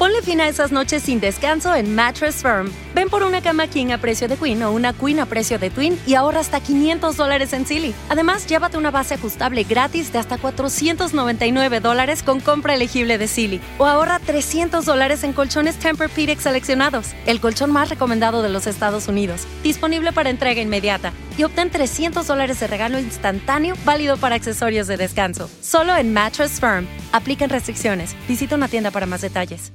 Ponle fin a esas noches sin descanso en Mattress Firm. Ven por una cama king a precio de queen o una queen a precio de twin y ahorra hasta 500 dólares en Silly. Además, llévate una base ajustable gratis de hasta 499 dólares con compra elegible de Silly. O ahorra 300 dólares en colchones Tempur-Pedic seleccionados, el colchón más recomendado de los Estados Unidos. Disponible para entrega inmediata. Y obtén 300 dólares de regalo instantáneo válido para accesorios de descanso. Solo en Mattress Firm. Aplican restricciones. Visita una tienda para más detalles.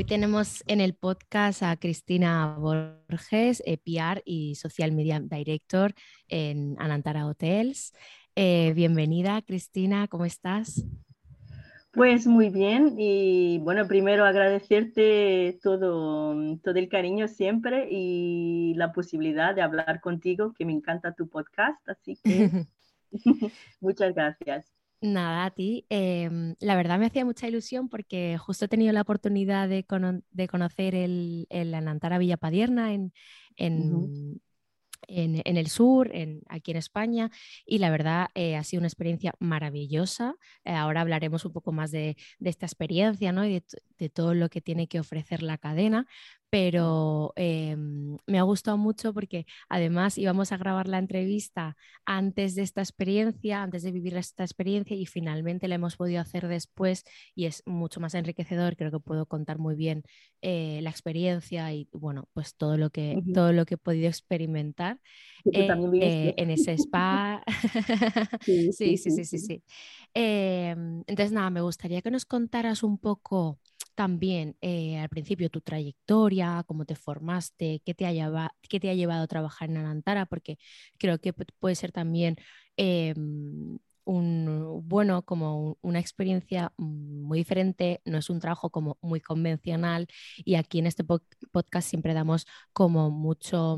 Hoy tenemos en el podcast a Cristina Borges, eh, PR y Social Media Director en Anantara Hotels. Eh, bienvenida, Cristina, ¿cómo estás? Pues muy bien y bueno, primero agradecerte todo, todo el cariño siempre y la posibilidad de hablar contigo, que me encanta tu podcast, así que muchas gracias. Nada, a ti. Em, la verdad me hacía mucha ilusión porque justo he tenido la oportunidad de, de conocer el, el Anantara Villa Padierna en, en, en, en, el sur, en, aquí en España, y la verdad eh, ha sido una experiencia maravillosa. Eh, ahora hablaremos un poco más de, de esta experiencia ¿no? y de, de, todo lo que tiene que ofrecer la cadena, pero eh, me ha gustado mucho porque además íbamos a grabar la entrevista antes de esta experiencia, antes de vivir esta experiencia y finalmente la hemos podido hacer después y es mucho más enriquecedor, creo que puedo contar muy bien eh, la experiencia y bueno, pues todo lo que, uh -huh. todo lo que he podido experimentar eh, en ese spa. sí, sí, sí, sí, sí. sí. entonces nada, me gustaría que nos contaras un poco también eh, al principio tu trayectoria, cómo te formaste, qué te, ha llevado, qué te ha llevado a trabajar en Anantara, porque creo que puede ser también eh, un, bueno, como una experiencia muy diferente, no es un trabajo como muy convencional y aquí en este podcast siempre damos como mucho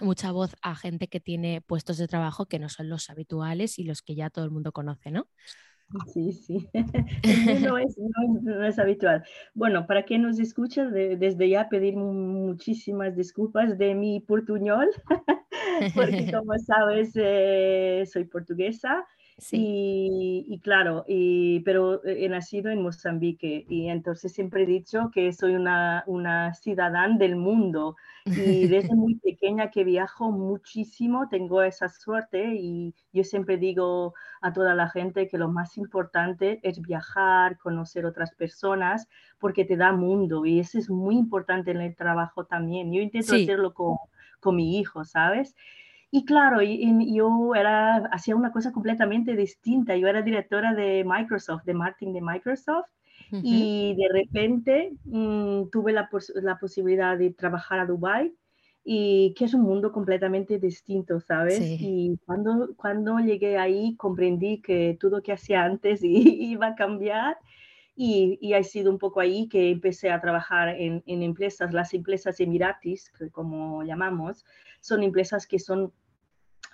mucha voz a gente que tiene puestos de trabajo que no son los habituales y los que ya todo el mundo conoce, ¿no? Sí, sí, no es, no, no es, habitual. Bueno, para quien nos escucha, de, desde ya pedir muchísimas disculpas de mi portuñol, porque como sabes, eh, soy portuguesa Sí. Y, claro, y, pero he nacido en Mozambique y entonces siempre he dicho que soy una, una ciudadana del mundo y desde muy pequeña que viajo muchísimo, tengo esa suerte y yo siempre digo a toda la gente que lo más importante es viajar, conocer otras personas, porque te da mundo y eso es muy importante en el trabajo también. Yo intento hacerlo con, con mi hijo, ¿sabes? Y claro, yo era, hacía una cosa completamente distinta. Yo era directora de Microsoft, de marketing de Microsoft, y de repente mm, tuve la, la, posibilidad de trabajar a Dubai y que es un mundo completamente distinto, ¿sabes? Y cuando, cuando llegué ahí comprendí que todo lo que hacía antes iba a cambiar y, y, ha sido un poco ahí que empecé a trabajar en, en empresas, las empresas emiratis, como llamamos, son empresas que son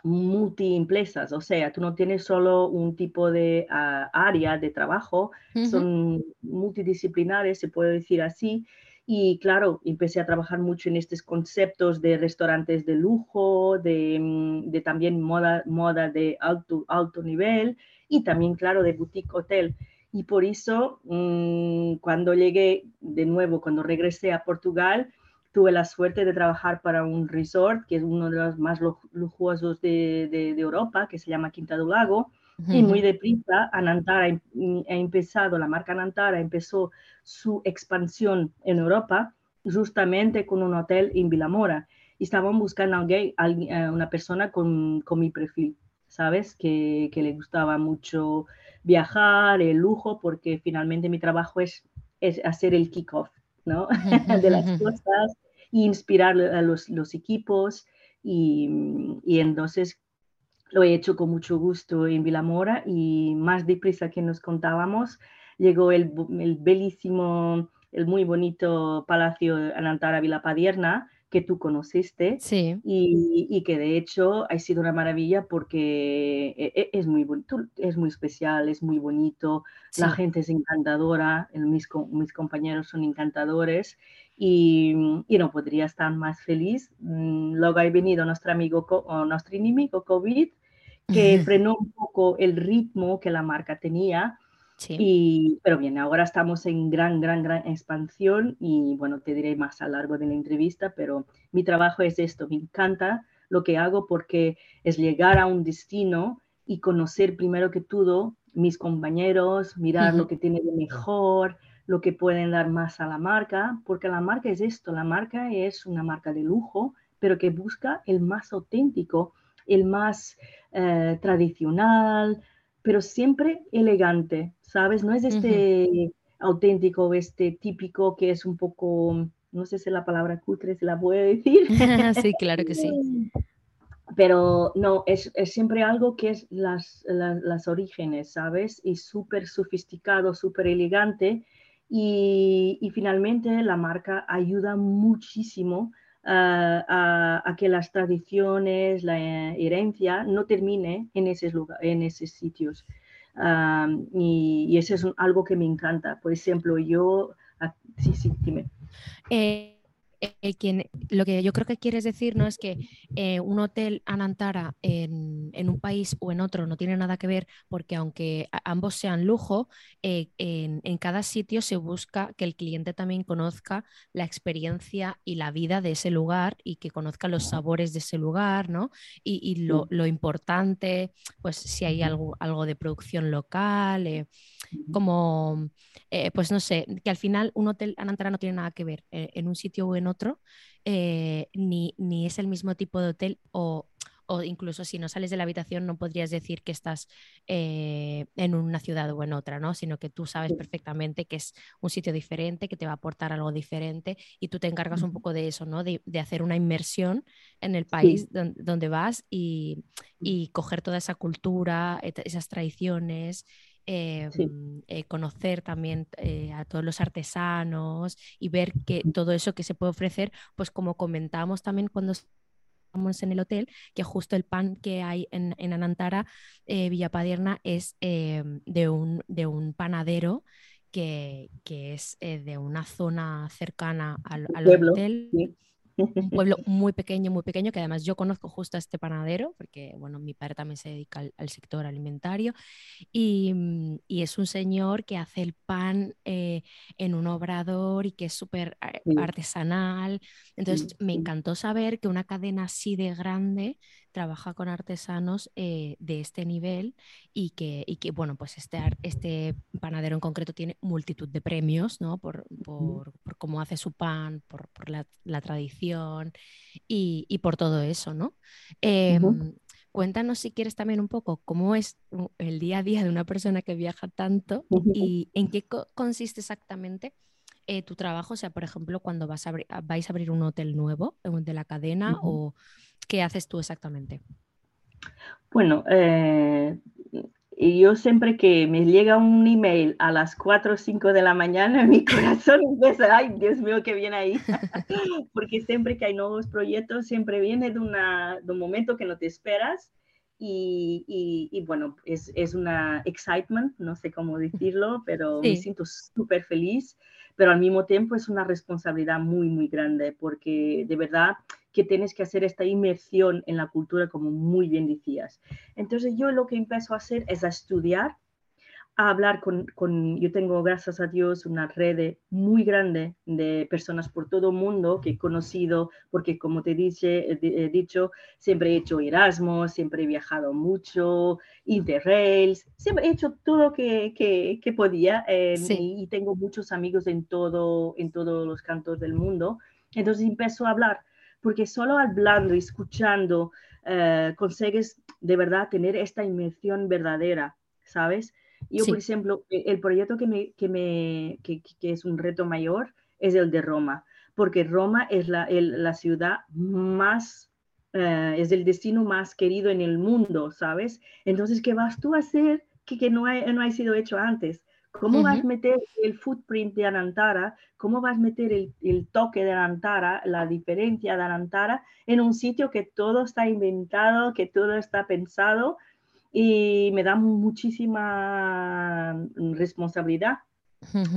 multiempresas, o sea, tú no tienes solo un tipo de ah, área de trabajo, son multidisciplinares, se puede decir así. Y claro, empecé a trabajar mucho en estos conceptos de restaurantes de lujo, de, mm, también moda, moda de alto, alto nivel y también, claro, de boutique hotel. Y por eso, mm, cuando llegué de nuevo, cuando regresé a Portugal, tuve la suerte de trabajar para un resort que es uno de los más lujosos de, de, Europa, que se llama Quinta do Lago. Y muy deprisa, Anantara ha empezado, la marca Anantara empezó su expansión en Europa justamente con un hotel en Vilamora. Y estaban buscando a alguien, eh, una persona con, con mi perfil, ¿sabes? Que, que, le gustaba mucho viajar, el lujo, porque finalmente mi trabajo es, es hacer el kickoff, ¿no? de las cosas inspirar a los, los equipos y, y, entonces lo he hecho con mucho gusto en Vilamora y más deprisa que nos contábamos llegó el, el bellísimo, el muy bonito Palacio Anantara Vilapadierna que tú conociste sí. y, y, que de hecho ha sido una maravilla porque e, e, es muy bonito, es muy especial, es muy bonito, la gente es encantadora, mis, mis compañeros son encantadores y, y, no podría estar más feliz. Mm, luego ha venido nuestro amigo o nuestro enemigo COVID que frenó un poco el ritmo que la marca tenía y, pero bien, ahora estamos en gran, gran, gran expansión y bueno, te diré más a lo largo de la entrevista, pero mi trabajo es esto, me encanta lo que hago porque es llegar a un destino y conocer primero que todo mis compañeros, mirar lo que tiene de mejor, lo que pueden dar más a la marca, porque la marca es esto, la marca es una marca de lujo, pero que busca el más auténtico, el más eh, tradicional, pero siempre elegante, ¿sabes? No es este auténtico, este típico que es un poco, no sé si la palabra cutre se la puede decir. sí, claro que sí. Pero no, es, es siempre algo que es las, las, orígenes, ¿sabes? Y súper sofisticado, súper elegante. Y, y, finalmente la marca ayuda muchísimo a, a, que las tradiciones, la herencia no termine en esos, en esos sitios y, y, eso es algo que me encanta. Por ejemplo, yo... Sí, sí, dime. Eh, eh, quien, lo que yo creo que quieres decir no es que eh, un hotel Anantara en, en, un país o en otro no tiene nada que ver, porque aunque ambos sean lujo, eh, en, en, cada sitio se busca que el cliente también conozca la experiencia y la vida de ese lugar y que conozca los sabores de ese lugar, ¿no? Y, y lo, lo, importante, pues si hay algo, algo de producción local, como, pues no sé, que al final un hotel Anantara no tiene nada que ver en un sitio o en otro otro, eh, ni, ni, es el mismo tipo de hotel o, o, incluso si no sales de la habitación no podrías decir que estás eh, en una ciudad o en otra, ¿no? sino que tú sabes perfectamente que es un sitio diferente, que te va a aportar algo diferente y tú te encargas un poco de eso, ¿no? de, de hacer una inmersión en el país donde, donde, vas y, y coger toda esa cultura, esas tradiciones. Em, eh, conocer también eh, a todos los artesanos y ver que todo eso que se puede ofrecer, pues como comentábamos también cuando estamos en el hotel, que justo el pan que hay en, en Anantara, eh, Villapadierna, es em, de, un, de un panadero que, que es de una zona cercana al, hotel. Un pueblo muy pequeño, muy pequeño, que además yo conozco justo a este panadero, porque bueno, mi padre también se dedica al, sector alimentario, y, mm, y, es un señor que hace el pan eh, en un obrador y que es súper eh, artesanal. Entonces me encantó saber que una cadena así de grande trabaja con artesanos eh, de este nivel y que, y que, bueno, pues este, este panadero en concreto tiene multitud de premios, ¿no? Por, por, por cómo hace su pan, por, por la, la, tradición y, y, por todo eso, ¿no? Eh, Cuéntanos si quieres también un poco cómo es el día a día de una persona que viaja tanto y en qué consiste exactamente eh, tu trabajo, o sea, por ejemplo, cuando vas a vais a abrir un hotel nuevo de la cadena o ¿Qué haces tú exactamente? Bueno, eh, yo siempre que me llega un email a las 4 o 5 de la mañana, mi corazón empieza, ay, Dios mío, que viene ahí. Porque siempre que hay nuevos proyectos, siempre viene de, una, de un momento que no te esperas. Y, y, bueno, es, es, una excitement, no sé cómo decirlo, pero me siento súper feliz, pero al mismo tiempo es una responsabilidad muy, muy grande, porque de verdad que tienes que hacer esta inmersión en la cultura, como muy bien decías. Entonces yo lo que empiezo a hacer es a estudiar, a hablar con, con, yo tengo, gracias a Dios, una red muy grande de personas por todo el mundo que he conocido, porque como te dice, he dicho, siempre he hecho Erasmus, siempre he viajado mucho, Interrails, siempre he hecho todo lo que, que, que podía y, y, tengo muchos amigos en, todo, en todos los cantos del mundo. Entonces empiezo a hablar porque solo hablando y escuchando eh, consigues de verdad tener esta inmersión verdadera, ¿sabes? Yo, por ejemplo, e, el proyecto que, me, que, me, que, es un reto mayor es el de Roma, porque Roma es la, la ciudad más, eh, es el destino más querido en el mundo, ¿sabes? Entonces, ¿qué vas tú a hacer que, que no, ha, no ha sido hecho antes? ¿Cómo vas a meter el footprint de Anantara? ¿Cómo vas a meter el, toque de Anantara, la diferencia de Anantara en un sitio que todo está inventado, que todo está pensado? Y me da muchísima responsabilidad.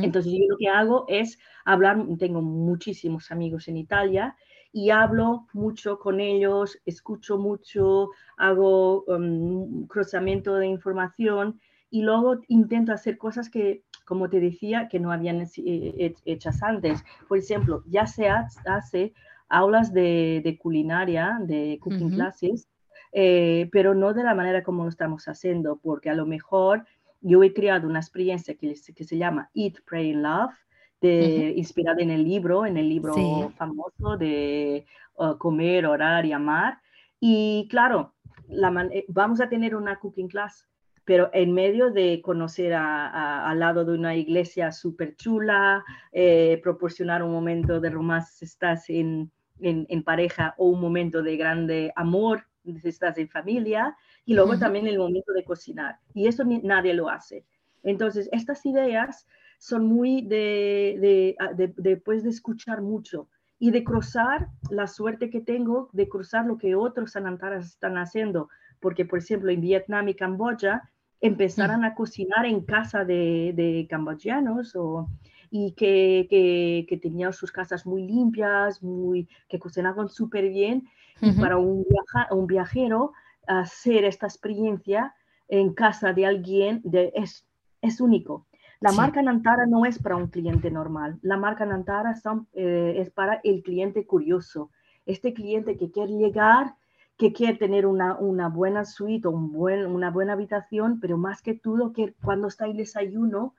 Entonces yo lo que hago es hablar, tengo muchísimos amigos en Italia y hablo mucho con ellos, escucho mucho, hago um, cruzamiento de información y luego intento hacer cosas que, como te decía, que no habían eh, hechas antes. Por ejemplo, ya se hace aulas de, culinaria, de cooking classes, eh, pero no de la manera como lo estamos haciendo, porque a lo mejor yo he creado una experiencia que, que se llama Eat, Pray, Love, de, inspirada en el libro, en el libro famoso de uh, Comer, Orar y Amar. Y claro, la eh, vamos a tener una cooking class pero en medio de conocer al lado de una iglesia súper chula, eh, proporcionar un momento de romance si estás en, en, pareja o un momento de grande amor si estás en familia, y luego también el momento de cocinar. Y eso nadie lo hace. Entonces, estas ideas son muy de, de, de, después de escuchar mucho y de cruzar la suerte que tengo de cruzar lo que otros sanantaras están haciendo. Porque, por ejemplo, en Vietnam y Camboya empezaran a cocinar en casa de, de camboyanos o, y que, que, que, tenían sus casas muy limpias, muy, que cocinaban súper bien. Y para un, un viajero hacer esta experiencia en casa de alguien de, es, es único. La marca Nantara no es para un cliente normal. La marca Nantara son, eh, es para el cliente curioso. Este cliente que quiere llegar que quiere tener una, una buena suite o un buen, una buena habitación, pero más que todo, que cuando está en desayuno,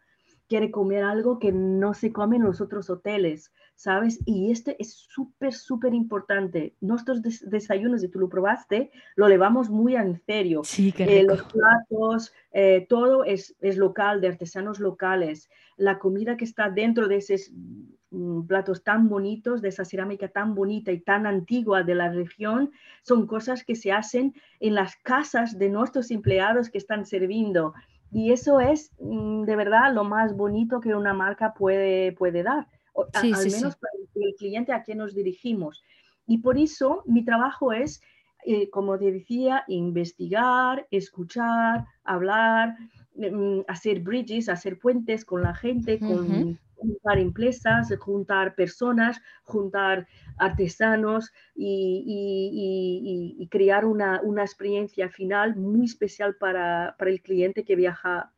quiere comer algo que no se come en los otros hoteles, ¿sabes? Y este es súper, súper importante. Nuestros desayunos, si tú lo probaste, lo llevamos muy en serio. Sí, eh, los platos, eh, todo es, es, local, de artesanos locales. La comida que está dentro de ese platos tan bonitos, de esa cerámica tan bonita y tan antigua de la región, son cosas que se hacen en las casas de nuestros empleados que están sirviendo. Y eso es mm, de verdad lo más bonito que una marca puede, puede dar, al menos para el cliente a quien nos dirigimos. Y por eso mi trabajo es, eh, como te decía, investigar, escuchar, hablar, mm, hacer bridges, hacer puentes con la gente, con juntar empresas, juntar personas, juntar artesanos y, crear una, experiencia final muy especial para, el cliente que viaja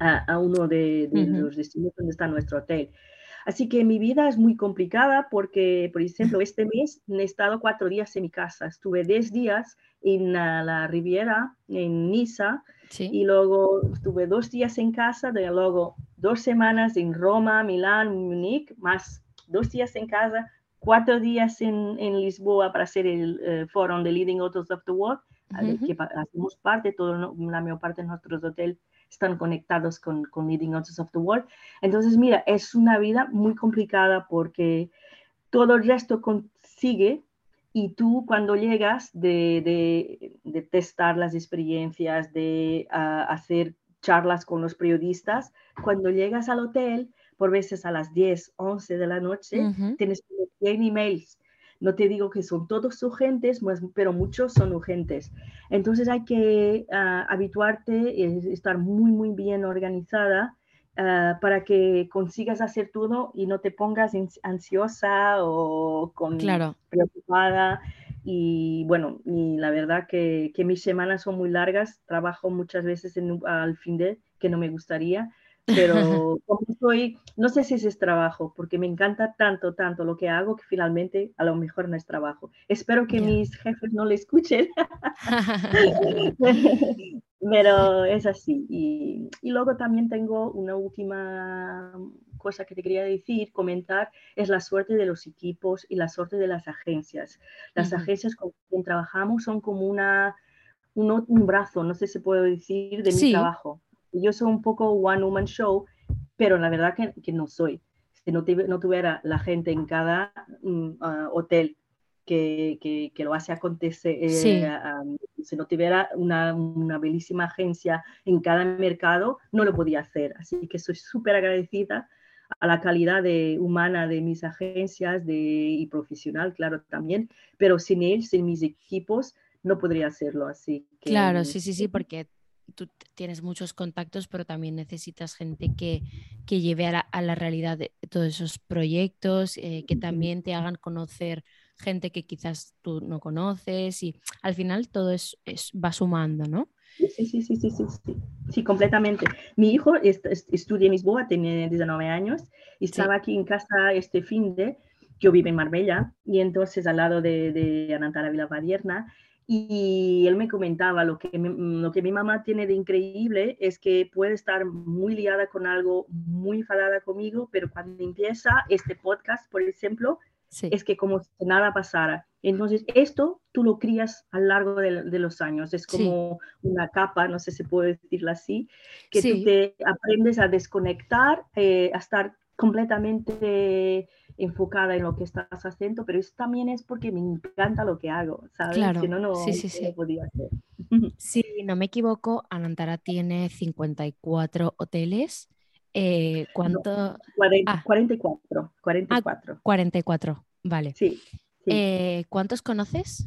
a, uno de, los destinos donde está nuestro hotel. Así que mi vida es muy complicada porque, por ejemplo, este mes he estado cuatro días en mi casa. Estuve diez días en la, Riviera, en Niza, y luego estuve dos días en casa, luego dos semanas en Roma, Milán, Múnich, más dos días en casa, cuatro días en, Lisboa para hacer el eh, foro de Leading Hotels of the World, que hacemos parte, toda la mayor parte de nuestros hoteles están conectados con, con Leading Hotels of the World. Entonces, mira, es una vida muy complicada porque todo el resto consigue y tú cuando llegas de, de, testar las experiencias, de ah, hacer charlas con los periodistas, cuando llegas al hotel, por veces a las 10, 11 de la noche, tienes 100 emails. No te digo que son todos urgentes, pero muchos son urgentes. Entonces hay que uh, habituarte, estar muy, muy bien organizada Ah, para que consigas hacer todo y no te pongas ansiosa o con preocupada. Y bueno, y la verdad que, que, mis semanas son muy largas, trabajo muchas veces en, al fin de que no me gustaría, pero como soy, no sé si ese es trabajo, porque me encanta tanto, tanto lo que hago que finalmente a lo mejor no es trabajo. Espero que mis jefes no le escuchen, Pero es así. Y, luego también tengo una última cosa que te quería decir, comentar, es la suerte de los equipos y la suerte de las agencias. Las agencias con quien trabajamos son como una, un, brazo, no sé si puedo decir, de mi trabajo. Yo soy un poco one woman show, pero la verdad que, que no soy. Si no, no, tuviera la gente en cada mm, ah, hotel que, que, lo hace acontecer, eh, si no tuviera una, una, bellísima agencia en cada mercado, no lo podía hacer. Así que soy súper agradecida a la calidad de, humana de mis agencias de, y profesional, claro, también, pero sin él, sin mis equipos, no podría hacerlo así. claro, sí, sí, sí, porque tú tienes muchos contactos, pero también necesitas gente que, que lleve a la, a la, realidad de todos esos proyectos, eh, que también te hagan conocer gente que quizás tú no conoces y al final todo es, va sumando, ¿no? Sí, sí, sí, sí, sí, sí, completamente. Mi hijo estudia en Lisboa, tiene 19 años, y estaba aquí en casa este fin de, yo vivo en Marbella, y entonces al lado de, de Anantara Vila Padierna, y él me comentaba lo que, lo que mi mamá tiene de increíble es que puede estar muy liada con algo, muy enfadada conmigo, pero cuando empieza este podcast, por ejemplo, es que como si nada pasara. Entonces, esto tú lo crías a lo largo de, los años, es como una capa, no sé si puedo decirlo así, que tú te aprendes a desconectar, eh, a estar completamente enfocada en lo que estás haciendo, pero eso también es porque me encanta lo que hago, ¿sabes? Claro. no, no, sí, sí, sí. podía hacer. Si no me equivoco, Anantara tiene 54 hoteles eh, ¿Cuánto? 44. 44. 44, vale. Sí. Eh, ¿Cuántos conoces?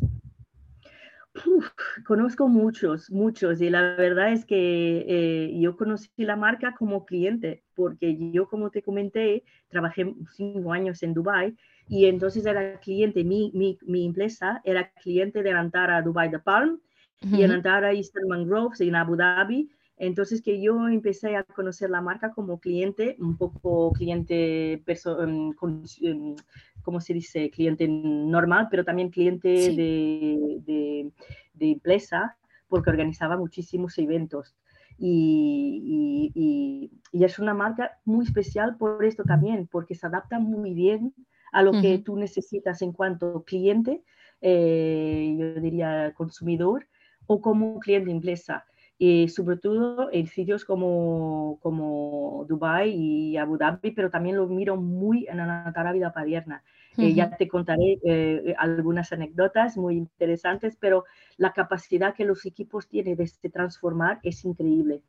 Conozco muchos, muchos, y la verdad es que eh, yo conocí la marca como cliente, porque yo, como te comenté, trabajé cinco años en Dubai y entonces era cliente, mi, mi, mi empresa era cliente de Antara Dubai de Palm y en Antara Eastern Groves en Abu Dhabi entonces que yo empecé a conocer la marca como cliente, un poco cliente, em, em, ¿cómo se dice? Cliente normal, pero también cliente de, de, empresa, porque organizaba muchísimos eventos. Y, y, es una marca muy especial por esto también, porque se adapta muy bien a lo que tú necesitas en cuanto cliente, eh, yo diría consumidor, o como cliente de empresa y sobre todo en sitios como, como Dubai y Abu Dhabi, pero también lo miro muy en la Vida Padierna. Eh, ya te contaré eh, algunas anécdotas muy interesantes, pero la capacidad que los equipos tienen de se transformar es increíble.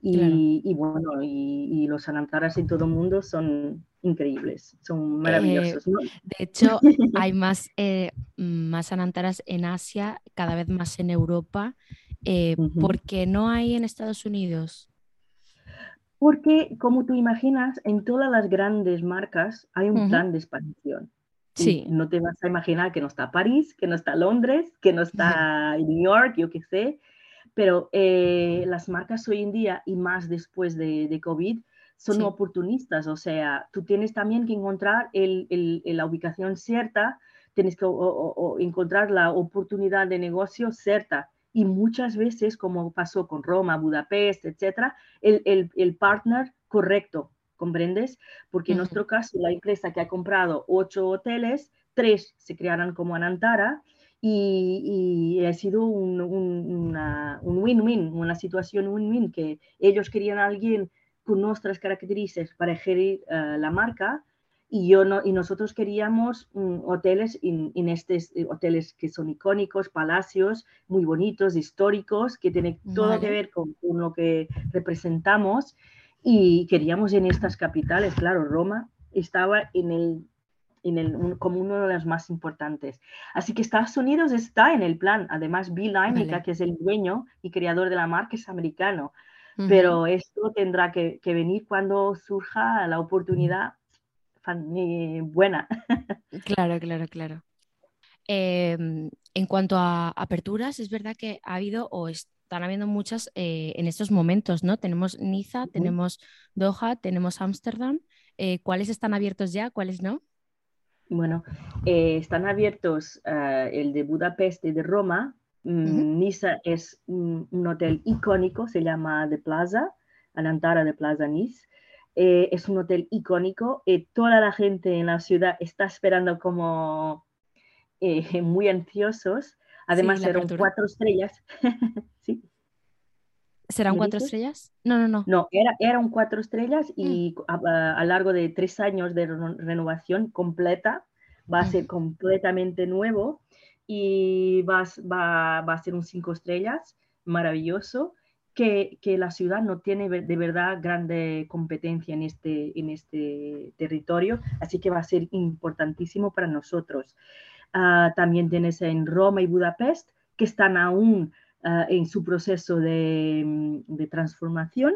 Y, y bueno, y, los anantaras en todo el mundo son increíbles, son maravillosos. De hecho, hay más, eh, más anantaras en Asia, cada vez más en Europa, eh, porque no hay en Estados Unidos. Porque, como tú imaginas, en todas las grandes marcas hay un plan de expansión. Sí. no te vas a imaginar que no está París, que no está Londres, que no está New York, yo qué sé. Pero eh, las marcas hoy en día, y más después de, de COVID, son oportunistas. O sea, tú tienes también que encontrar el, el, la ubicación cierta, tienes que encontrar la oportunidad de negocio cierta y muchas veces, como pasó con Roma, Budapest, etcétera, el, el, el partner correcto, ¿comprendes? Porque en nuestro caso, la empresa que ha comprado ocho hoteles, tres se crearon como Anantara y, y ha sido un win-win, una, situación win-win, que ellos querían a alguien con nuestras características para gerir uh, la marca y yo no, y nosotros queríamos um, hoteles en estos eh, hoteles que son icónicos, palacios muy bonitos, históricos, que tienen todo que ver con, lo que representamos y queríamos en estas capitales, claro, Roma estaba en el, en el, como uno de los más importantes. Así que Estados Unidos está en el plan. Además, Bill Leinica, que es el dueño y creador de la marca, es americano. Pero esto tendrá que, que, venir cuando surja la oportunidad buena. Claro, claro, claro. Em, en cuanto a aperturas, es verdad que ha habido o están habiendo muchas eh, en estos momentos, ¿no? Tenemos Niza, tenemos Doha, tenemos Ámsterdam. Eh, ¿Cuáles están abiertos ya? ¿Cuáles no? Bueno, eh, están abiertos el de Budapest y de Roma. Mm, Niza es un, hotel icónico, se llama The Plaza, Anantara de Plaza Nice. Eh, es un hotel icónico. y eh, toda la gente en la ciudad está esperando como eh, muy ansiosos. Además, eran cuatro estrellas. ¿Sí? ¿Serán cuatro estrellas? No, no, no. No, era, eran cuatro estrellas y mm. a, lo largo de tres años de renovación completa va a mm. ser completamente nuevo y va, va, va a ser un cinco estrellas maravilloso que, la ciudad no tiene de verdad grande competencia en este, en este territorio, así que va a ser importantísimo para nosotros. Ah, también tienes en Roma y Budapest, que están aún ah, en su proceso de, de transformación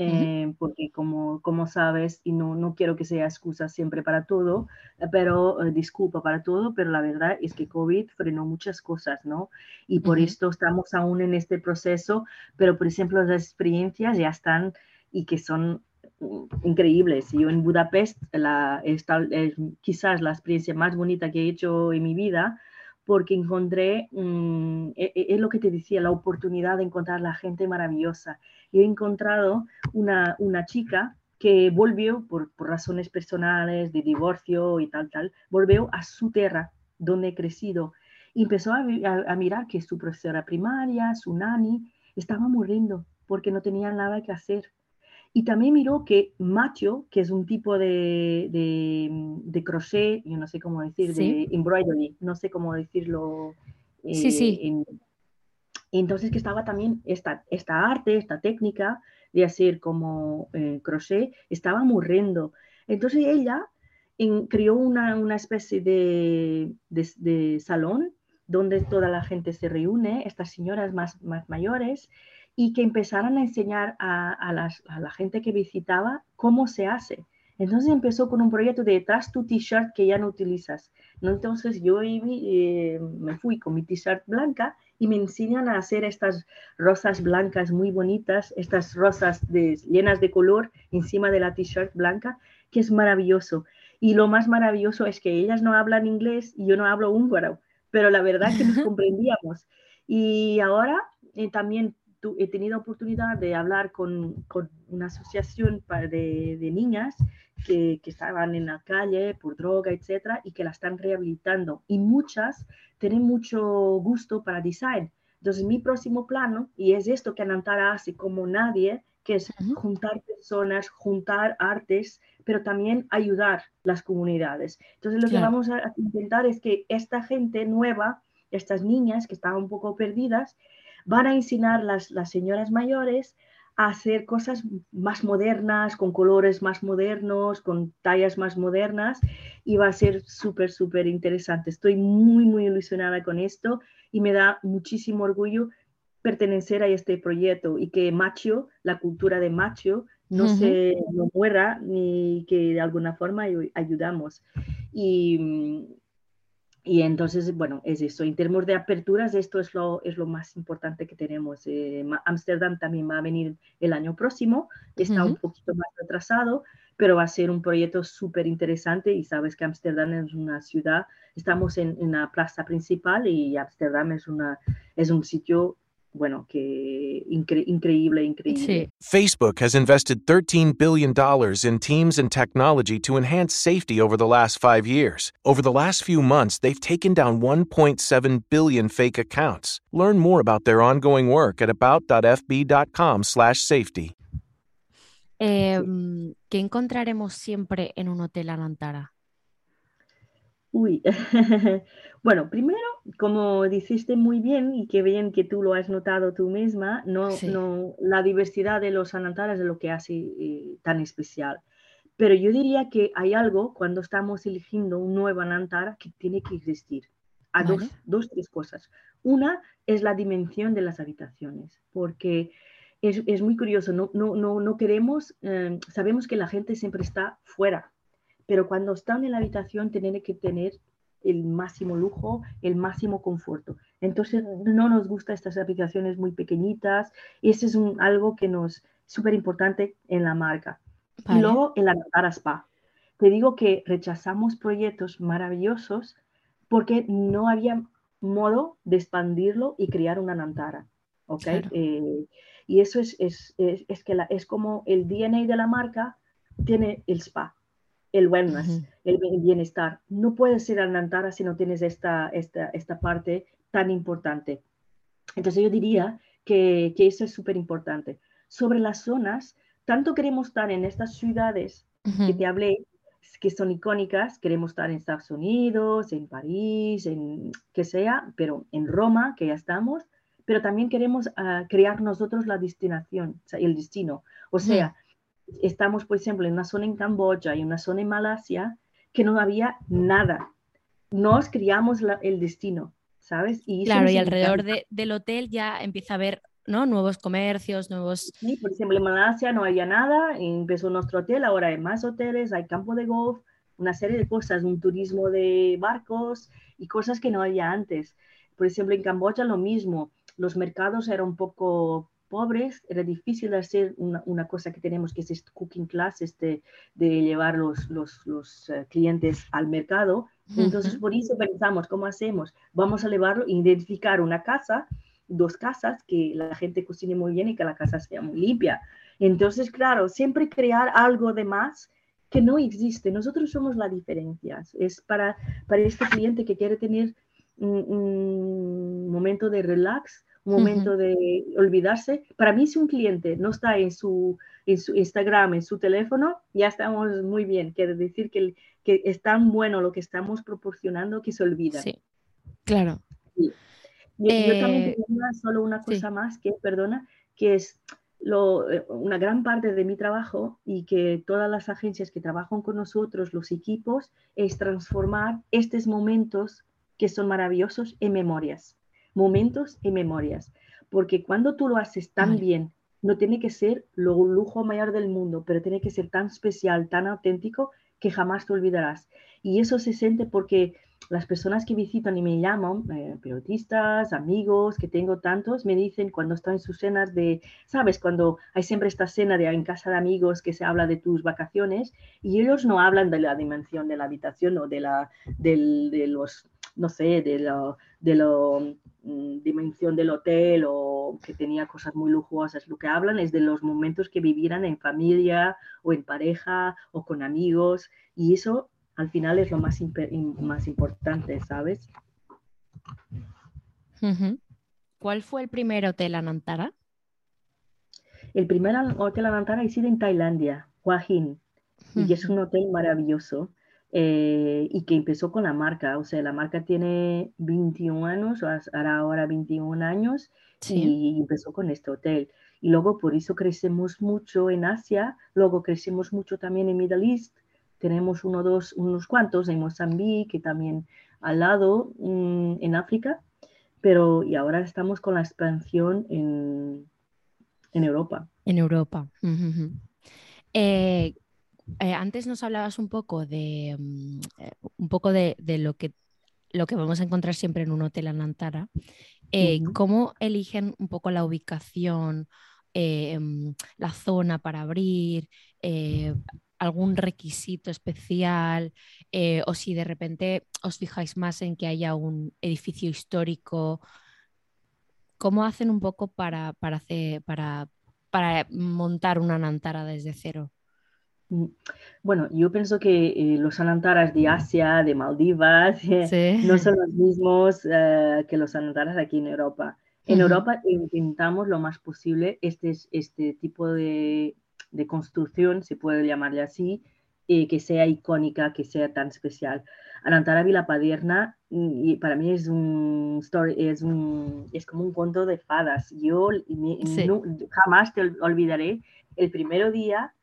eh, porque como, como sabes, y no, no quiero que sea excusa siempre para todo, eh, pero eh, disculpa para todo, pero la verdad es que COVID frenó muchas cosas, ¿no? Y por esto estamos aún en este proceso, pero por ejemplo las experiencias ya están y que son mm, increíbles. Yo en Budapest, la, esta, es quizás la experiencia más bonita que he hecho en mi vida, porque encontré, mm, e, e, es lo que te decía, la oportunidad de encontrar la gente maravillosa. Y he encontrado una, una chica que volvió por, por, razones personales, de divorcio y tal, tal, volvió a su tierra, donde he crecido. Y empezó a, a, mirar que su profesora primaria, su nani, estaba muriendo porque no tenían nada que hacer. Y también miró que macho, que es un tipo de, de, crochet, yo no sé cómo decir, de embroidery, no sé cómo decirlo. sí, sí. Eh, entonces que estaba también esta, esta arte, esta técnica de hacer como eh, crochet, estaba muriendo. Entonces ella creó una, una especie de, de, de, salón donde toda la gente se reúne, estas señoras más, más mayores, y que empezaran a enseñar a, la gente que visitaba cómo se hace. Entonces empezó con un proyecto de tras tu t-shirt que ya no utilizas. Entonces yo eh, me fui con mi t-shirt blanca y me enseñan a hacer estas rosas blancas muy bonitas, estas rosas llenas de color encima de la t-shirt blanca, que es maravilloso. Y lo más maravilloso es que ellas no hablan inglés y yo no hablo húngaro, pero la verdad que nos comprendíamos. Y ahora eh, también he tenido oportunidad de hablar con, con una asociación de, de niñas que, que, estaban en la calle por droga, etcétera, y que la están rehabilitando. Y muchas tienen mucho gusto para design. Entonces, mi próximo plano, y es esto que Anantara hace como nadie, que es juntar personas, juntar artes, pero también ayudar las comunidades. Entonces, lo que vamos a intentar es que esta gente nueva, estas niñas que estaban un poco perdidas, van a enseñar las, las señoras mayores a hacer cosas más modernas, con colores más modernos, con tallas más modernas y va a ser súper, súper interesante. Estoy muy, muy ilusionada con esto y me da muchísimo orgullo pertenecer a este proyecto y que Macho, la cultura de Macho, no se no muera ni que de alguna forma ayudamos. Y, y entonces, bueno, es eso. En términos de aperturas, esto es lo, es lo más importante que tenemos. Ámsterdam eh, también va a venir el año próximo, está un poquito más retrasado, pero va a ser un proyecto súper interesante y sabes que Ámsterdam es una ciudad, estamos en, en, la plaza principal y Ámsterdam es, una, es un sitio bueno, que incre increíble, increíble. Sí. Facebook has invested $13 billion in teams and technology to enhance safety over the last five years. Over the last few months, they've taken down 1.7 billion fake accounts. Learn more about their ongoing work at about.fb.com/safety. Eh, ¿Qué encontraremos siempre en un hotel Anantara? Uy, bueno, primero, como dijiste muy bien y que bien que tú lo has notado tú misma, no, no, la diversidad de los anantaras es lo que hace eh, tan especial. Pero yo diría que hay algo cuando estamos eligiendo un nuevo anantara que tiene que existir. A dos, dos, tres cosas. Una es la dimensión de las habitaciones, porque es, es muy curioso, no, no, no, no queremos, eh, sabemos que la gente siempre está fuera pero cuando están en la habitación tienen que tener el máximo lujo, el máximo conforto. Entonces no nos gustan estas habitaciones muy pequeñitas y eso es un, algo que nos súper importante en la marca. Y luego el Anantara Spa. Te digo que rechazamos proyectos maravillosos porque no había modo de expandirlo y crear una Anantara. ¿okay? Eh, y eso es, es, es, que la, es como el DNA de la marca tiene el spa el wellness, el bienestar. No puedes ir a Nantara si no tienes esta, esta, esta parte tan importante. Entonces yo diría que, que eso es súper importante. Sobre las zonas, tanto queremos estar en estas ciudades que te hablé, que son icónicas, queremos estar en Estados Unidos, en París, en que sea, pero en Roma, que ya estamos, pero también queremos ah, crear nosotros la destinación, el destino. O sea, estamos, por ejemplo, en una zona en Camboya y una zona en Malasia que no había nada. Nos criamos el destino, ¿sabes? Y claro, y alrededor del hotel ya empieza a haber ¿no? nuevos comercios, nuevos... Sí, por ejemplo, en Malasia no había nada, empezó nuestro hotel, ahora hay más hoteles, hay campo de golf, una serie de cosas, un turismo de barcos y cosas que no había antes. Por ejemplo, en Camboya lo mismo, los mercados eran un poco pobres, era difícil hacer una, una, cosa que tenemos, que es este cooking class, este, de llevar los, los, los uh, clientes al mercado. Entonces, por eso pensamos, ¿cómo hacemos? Vamos a llevarlo, identificar una casa, dos casas, que la gente cocine muy bien y que la casa sea muy limpia. Entonces, claro, siempre crear algo de más que no existe. Nosotros somos la diferencia. Es para, para este cliente que quiere tener un, un momento de relax, momento de olvidarse. Para mí, si un cliente no está en su, en su Instagram, en su teléfono, ya estamos muy bien. Quiere decir que, que es tan bueno lo que estamos proporcionando que se olvida. Sí, claro. Yo, también eh, solo una cosa más que, perdona, que es lo, eh, una gran parte de mi trabajo y que todas las agencias que trabajan con nosotros, los equipos, es transformar estos momentos que son maravillosos en memorias momentos y memorias. Porque cuando tú lo haces tan bien, no tiene que ser lo lujo mayor del mundo, pero tiene que ser tan especial, tan auténtico, que jamás te olvidarás. Y eso se siente porque las personas que visitan y me llaman, eh, periodistas, amigos, que tengo tantos, me dicen cuando están en sus cenas de, sabes, cuando hay siempre esta cena de en casa de amigos que se habla de tus vacaciones y ellos no hablan de la dimensión de la habitación o de, la, de los, no sé, de lo, de lo Mm, dimensión del hotel o que tenía cosas muy lujosas. Lo que hablan es de los momentos que vivieran en familia o en pareja o con amigos y eso al final es lo más, más importante, ¿sabes? ¿Cuál fue el primer hotel Anantara? El primer hotel Anantara ha sido en Tailandia, Hua Hin, y es un hotel maravilloso. Eh, y que empezó con la marca, o sea, la marca tiene 21 años, hará ahora 21 años, y empezó con este hotel. Y luego por eso crecemos mucho en Asia, luego crecemos mucho también en Middle East, tenemos uno, dos, unos cuantos en Mozambique, también al lado mm, en África, pero y ahora estamos con la expansión en, en Europa. En Europa. Eh, eh, antes nos hablabas un poco de mm, eh, un poco de, de, lo que lo que vamos a encontrar siempre en un hotel en Antara. Eh, uh -huh. ¿Cómo eligen un poco la ubicación, eh, mm, la zona para abrir? Algún requisito especial o si de repente os fijáis más en que haya un edificio histórico. ¿Cómo hacen un poco para, para, hacer, para, para montar una Nantara desde cero? Mm, bueno, yo pienso que eh, los anantaras de Asia, de Maldivas, sí. no son los mismos uh, que los anantaras aquí en Europa. En uh -huh. Europa intentamos lo más posible este, este tipo de, de construcción, se puede llamarle así, eh, que sea icónica, que sea tan especial. Anantara Vilapadierna y para mí es un story, es, un, es como un cuento de fadas. Yo sí. no, jamás te olvidaré el primer día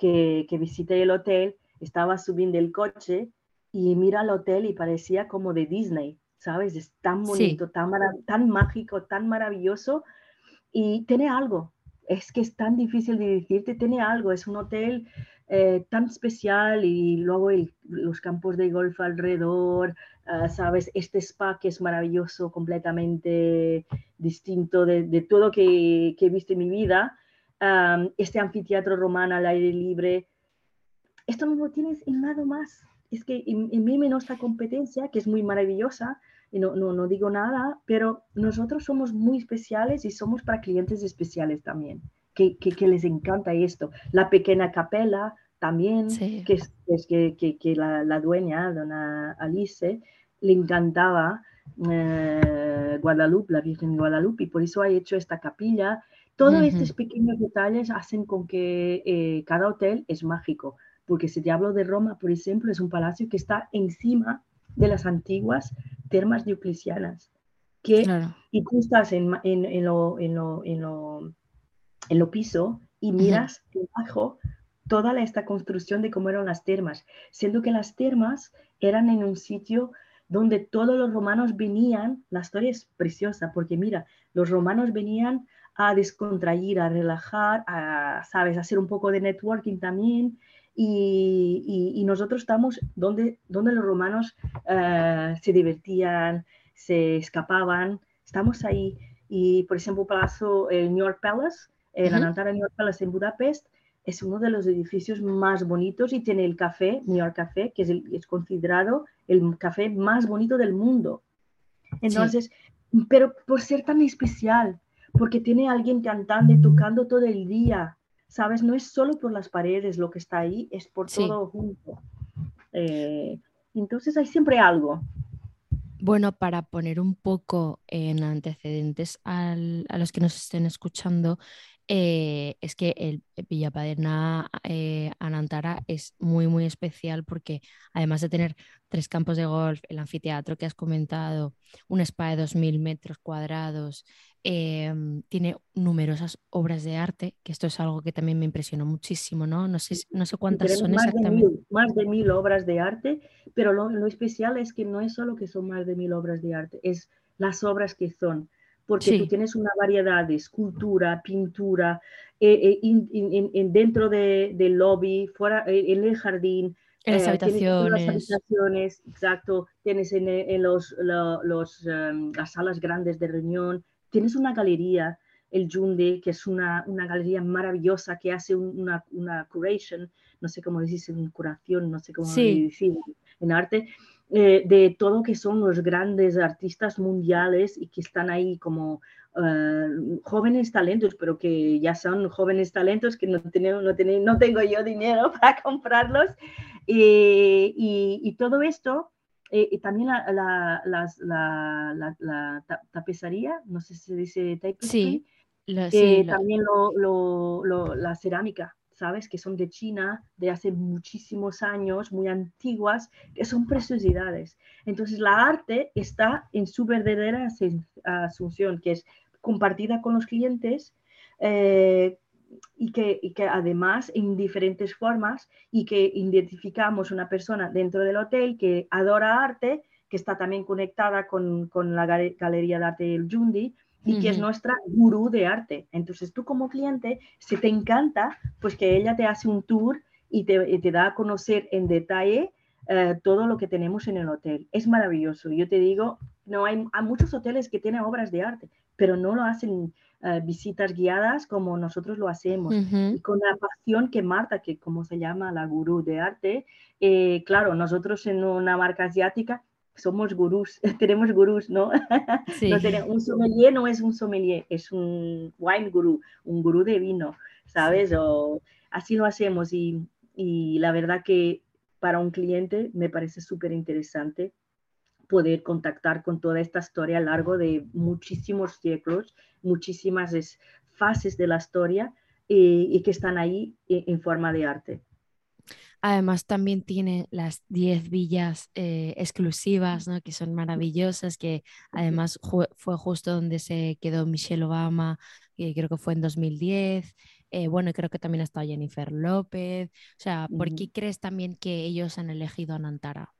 que, que visité el hotel, estaba subiendo el coche y mira el hotel y parecía como de Disney, ¿sabes? Es tan bonito, sí. tan, tan mágico, tan maravilloso y tiene algo. Es que es tan difícil de decirte, tiene algo. Es un hotel eh, tan especial y luego el, los campos de golf alrededor, uh, ¿sabes? Este spa que es maravilloso, completamente distinto de, de todo que, que he visto en mi vida um, este anfiteatro romano al aire libre. Esto no lo tienes en nada más. Es que en, en mí nuestra competencia, que es muy maravillosa, y no, no, no digo nada, pero nosotros somos muy especiales y somos para clientes especiales también, que, que, que les encanta esto. La pequeña capela también, sí. que es, que, la, la, dueña, dona Alice, le encantaba eh, Guadalupe, la Virgen de Guadalupe, y por eso ha hecho esta capilla todos uh -huh. estos pequeños detalles hacen con que eh, cada hotel es mágico, porque si te hablo de Roma, por ejemplo, es un palacio que está encima de las antiguas termas dioclecianas, que, claro. y tú estás en, en, en, lo, en, lo, en, lo, en lo piso y miras uh -huh. debajo toda la, esta construcción de cómo eran las termas, siendo que las termas eran en un sitio donde todos los romanos venían, la historia es preciosa, porque mira, los romanos venían a descontrair, a relajar, a, ¿sabes?, a hacer un poco de networking también. Y, y, y nosotros estamos donde, donde los romanos uh, se divertían, se escapaban, estamos ahí. Y, por ejemplo, Palacio, el New York Palace, el uh -huh. Anantara New York Palace en Budapest, es uno de los edificios más bonitos y tiene el café, New York Café, que es, el, es considerado el café más bonito del mundo. Entonces, sí. pero por ser tan especial, porque tiene alguien cantando y tocando todo el día, ¿sabes? No es solo por las paredes lo que está ahí, es por sí. todo junto. Eh, entonces hay siempre algo. Bueno, para poner un poco en antecedentes al, a los que nos estén escuchando, eh, es que el Villapaderna eh, Anantara es muy, muy especial porque además de tener tres campos de golf, el anfiteatro que has comentado, un spa de 2.000 metros cuadrados, eh, tiene numerosas obras de arte, que esto es algo que también me impresionó muchísimo, ¿no? No sé, no sé cuántas son más exactamente. De mil, más de mil obras de arte, pero lo, lo especial es que no es solo que son más de mil obras de arte, es las obras que son porque sí. tú tienes una variedad de escultura, pintura, eh, eh, in, in, in, dentro de, del lobby, fuera, eh, en el jardín. En las habitaciones. Las habitaciones, exacto. Tienes en, en los, lo, los um, las salas grandes de reunión. Tienes una galería, el Junde, que es una, una galería maravillosa que hace una, una curation, no sé cómo decís, una curación, no sé cómo sí. decir en arte, eh, de todo que son los grandes artistas mundiales y que están ahí como uh, jóvenes talentos, pero que ya son jóvenes talentos que no, tenemos, no, tenemos, no tengo yo dinero para comprarlos. Y, y, y todo esto, eh, y también la, la, la, la, tapezaría, no sé si se dice tapestry, sí, lo, eh, sí, también lo, la cerámica ¿sabes? Que son de China, de hace muchísimos años, muy antiguas, que son preciosidades. Entonces, la arte está en su verdadera asunción, que es compartida con los clientes eh, y, que, además en diferentes formas y que identificamos una persona dentro del hotel que adora arte, que está también conectada con, con la Galería de Arte del Jundi, y que es nuestra gurú de arte. Entonces tú como cliente, si te encanta, pues que ella te hace un tour y te, te da a conocer en detalle eh, todo lo que tenemos en el hotel. Es maravilloso. Yo te digo, no hay, hay muchos hoteles que tienen obras de arte, pero no lo hacen eh, visitas guiadas como nosotros lo hacemos. Y con la pasión que Marta, que como se llama la gurú de arte, eh, claro, nosotros en una marca asiática somos gurús, tenemos gurús, ¿no? un sommelier no es un sommelier, es un wine gurú, un gurú de vino, ¿sabes? O, así lo hacemos y, y la verdad que para un cliente me parece súper interesante poder contactar con toda esta historia a lo largo de muchísimos siglos, muchísimas fases de la historia eh, y, que están ahí en, en forma de arte. Además, también tiene las 10 villas eh, exclusivas, ¿no? que son maravillosas, que además fue justo donde se quedó Michelle Obama, que creo que fue en 2010. Eh, bueno, creo que también ha estado Jennifer López. O sea, ¿por qué crees también que ellos han elegido a Nantara?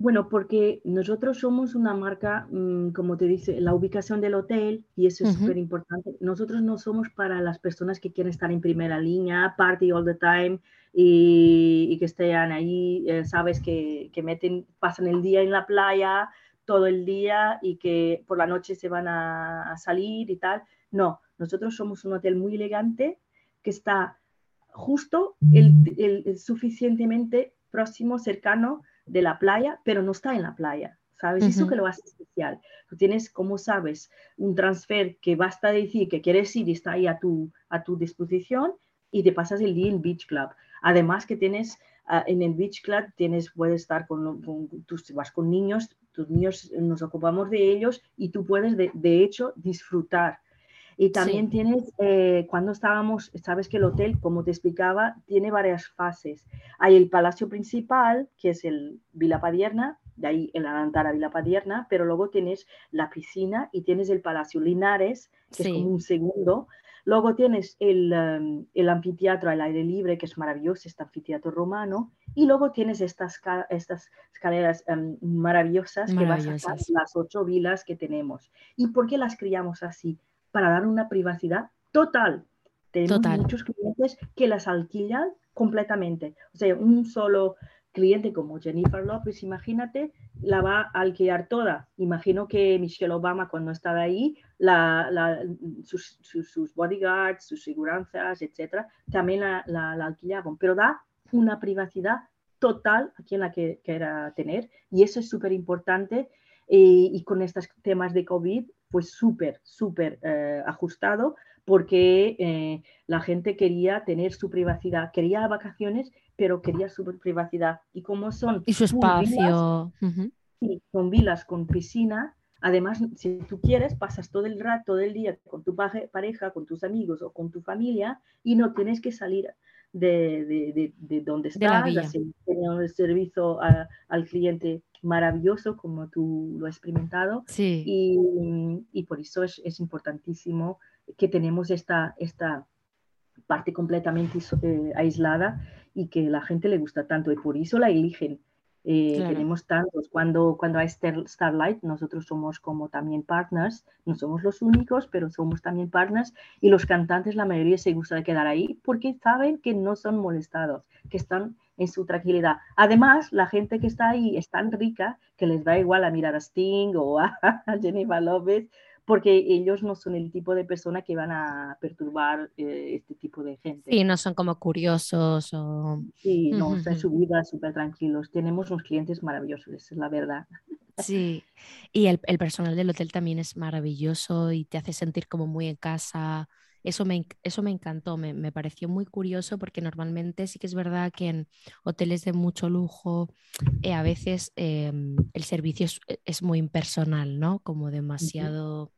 Bueno, porque nosotros somos una marca, mm, como te dice, la ubicación del hotel, y eso es súper importante. Nosotros no somos para las personas que quieren estar en primera línea, party all the time, y, que estén ahí, eh, sabes, que, que, meten, pasan el día en la playa, todo el día, y que por la noche se van a, salir y tal. No, nosotros somos un hotel muy elegante que está justo el, el suficientemente próximo, cercano de la playa, pero no está en la playa. ¿Sabes? Eso que lo hace especial. Tú tienes, como sabes, un transfer que basta decir que quieres ir y está ahí a tu, a tu disposición y te pasas el día en Beach Club. Además que tienes, ah, en el Beach Club tienes, puedes estar con, tú vas con niños, tus niños nos ocupamos de ellos y tú puedes de, de hecho disfrutar y también tienes, eh, cuando estábamos, sabes que el hotel, como te explicaba, tiene varias fases. Hay el palacio principal, que es el Vila Padierna, de ahí el Anantara Vila Padierna, pero luego tienes la piscina y tienes el Palacio Linares, que es como un segundo. Luego tienes el, em, el, anfiteatro al aire libre, que es maravilloso, este anfiteatro romano. Y luego tienes estas, estas escaleras em, maravillosas, que vas a las ocho vilas que tenemos. ¿Y por qué las criamos así? Para dar una privacidad total. Tenemos muchos clientes que las alquilan completamente. O sea, un solo cliente como Jennifer Lopez, imagínate, la va a alquilar toda. Imagino que Michelle Obama cuando estaba ahí, la, sus, bodyguards, sus seguranzas, etcétera, también la, la, alquilaban. Pero da una privacidad total a quien la que quiera tener y eso es súper importante. Eh, y con estos temas de COVID pues súper, súper eh, ajustado porque eh, la gente quería tener su privacidad, quería vacaciones, pero quería su privacidad. Y como son... Y su espacio. sí, son vilas con piscina. Además, si tú quieres, pasas todo el rato del día con tu pareja, con tus amigos o con tu familia y no tienes que salir de, de, de, donde estás, tener el servicio al cliente maravilloso como tú lo has experimentado. Sí. Y, y por eso es, es, importantísimo que tenemos esta, esta parte completamente eh, aislada y que la gente le gusta tanto y por eso la eligen. Eh, tenemos tantos. Cuando, cuando hay Starlight, nosotros somos como también partners, no somos los únicos, pero somos también partners y los cantantes, la mayoría se gusta de quedar ahí porque saben que no son molestados, que están en su tranquilidad. Además, la gente que está ahí es tan rica que les da igual a mirar a Sting o a Jennifer Lopez, porque ellos no son el tipo de persona que van a perturbar eh, este tipo de gente. Sí, no son como curiosos o... Sí, no, están su vida súper tranquilos. Tenemos unos clientes maravillosos, esa es la verdad. Sí, y el, el, personal del hotel también es maravilloso y te hace sentir como muy en casa. Eso me, eso me encantó, me, me, pareció muy curioso porque normalmente sí que es verdad que en hoteles de mucho lujo eh, a veces eh, el servicio es, e, es, muy impersonal, ¿no? Como demasiado...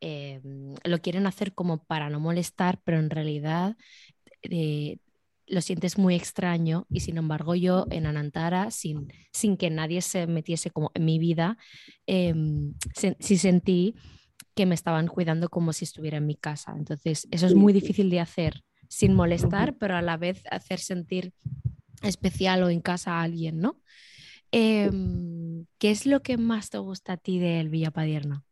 Eh, lo quieren hacer como para no molestar, pero en realidad eh, lo sientes muy extraño y sin embargo yo en Anantara, sin, sin que nadie se metiese como en mi vida, eh, sí sentí que me estaban cuidando como si estuviera en mi casa. Entonces, eso es muy difícil de hacer sin molestar, pero a la vez hacer sentir especial o en casa a alguien, ¿no? Eh, ¿Qué es lo que más te gusta a ti del Villa Padierna?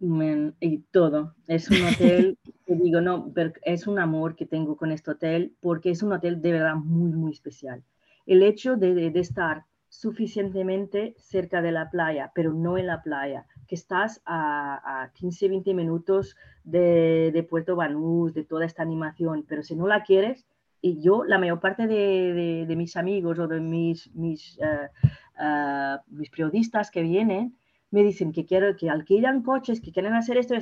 Y todo. Es un hotel, te digo, no, es un amor que tengo con este hotel porque es un hotel de verdad muy, muy especial. El hecho de, de, estar suficientemente cerca de la playa, pero no en la playa, que estás a, a 15, 20 minutos de, de, Puerto Banús, de toda esta animación, pero si no la quieres, y yo, la mayor parte de, de mis amigos o de mis, mis, uh, uh, mis periodistas que vienen, me dicen que quiero que alquilan coches, que quieren hacer esto,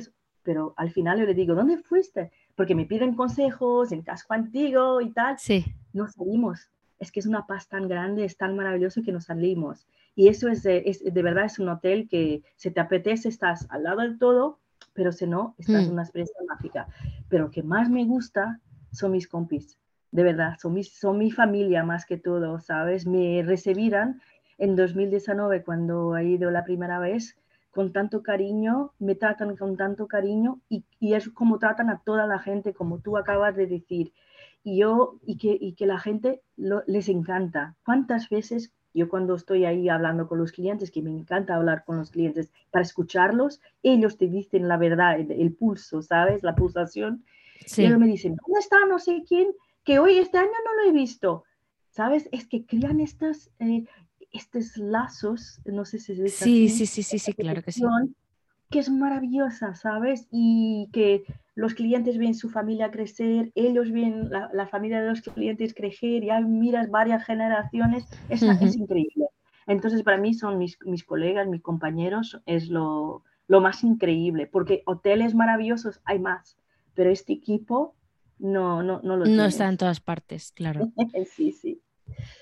pero al final yo le digo, ¿dónde fuiste? Porque me piden consejos en casco antiguo y tal. Sí. No salimos. Es que es una paz tan grande, es tan maravilloso que nos salimos. Y eso es de, es, de verdad, es un hotel que se te apetece, estás al lado del todo, pero si no, estás en Mm. una experiencia mágica. Pero lo que más me gusta son mis compis, de verdad, son, mis, son mi familia más que todo, ¿sabes? Me recibirán en 2019 cuando he ido la primera vez con tanto cariño, me tratan con tanto cariño y, y es como tratan a toda la gente, como tú acabas de decir. Y yo, y que, y que la gente lo- les encanta. ¿Cuántas veces yo cuando estoy ahí hablando con los clientes, que me encanta hablar con los clientes para escucharlos, ellos te dicen la verdad, el, el pulso, ¿sabes? La pulsación. Y Sí. ellos me dicen, ¿dónde está no sé quién? Que hoy este año no lo he visto. ¿Sabes? Es que crean estas, eh, estos lazos, no sé si dice Sí, sí, sí, sí, sí, claro que sí. que es maravillosa, ¿sabes? Y que los clientes ven su familia crecer, ellos ven la, la familia de los clientes crecer, ya miras varias generaciones, es, es increíble. Entonces, para mí son mis, mis colegas, mis compañeros, es lo, lo más increíble, porque hoteles maravillosos hay más, pero este equipo no, no, no lo No tiene. está en todas partes, claro. sí, sí.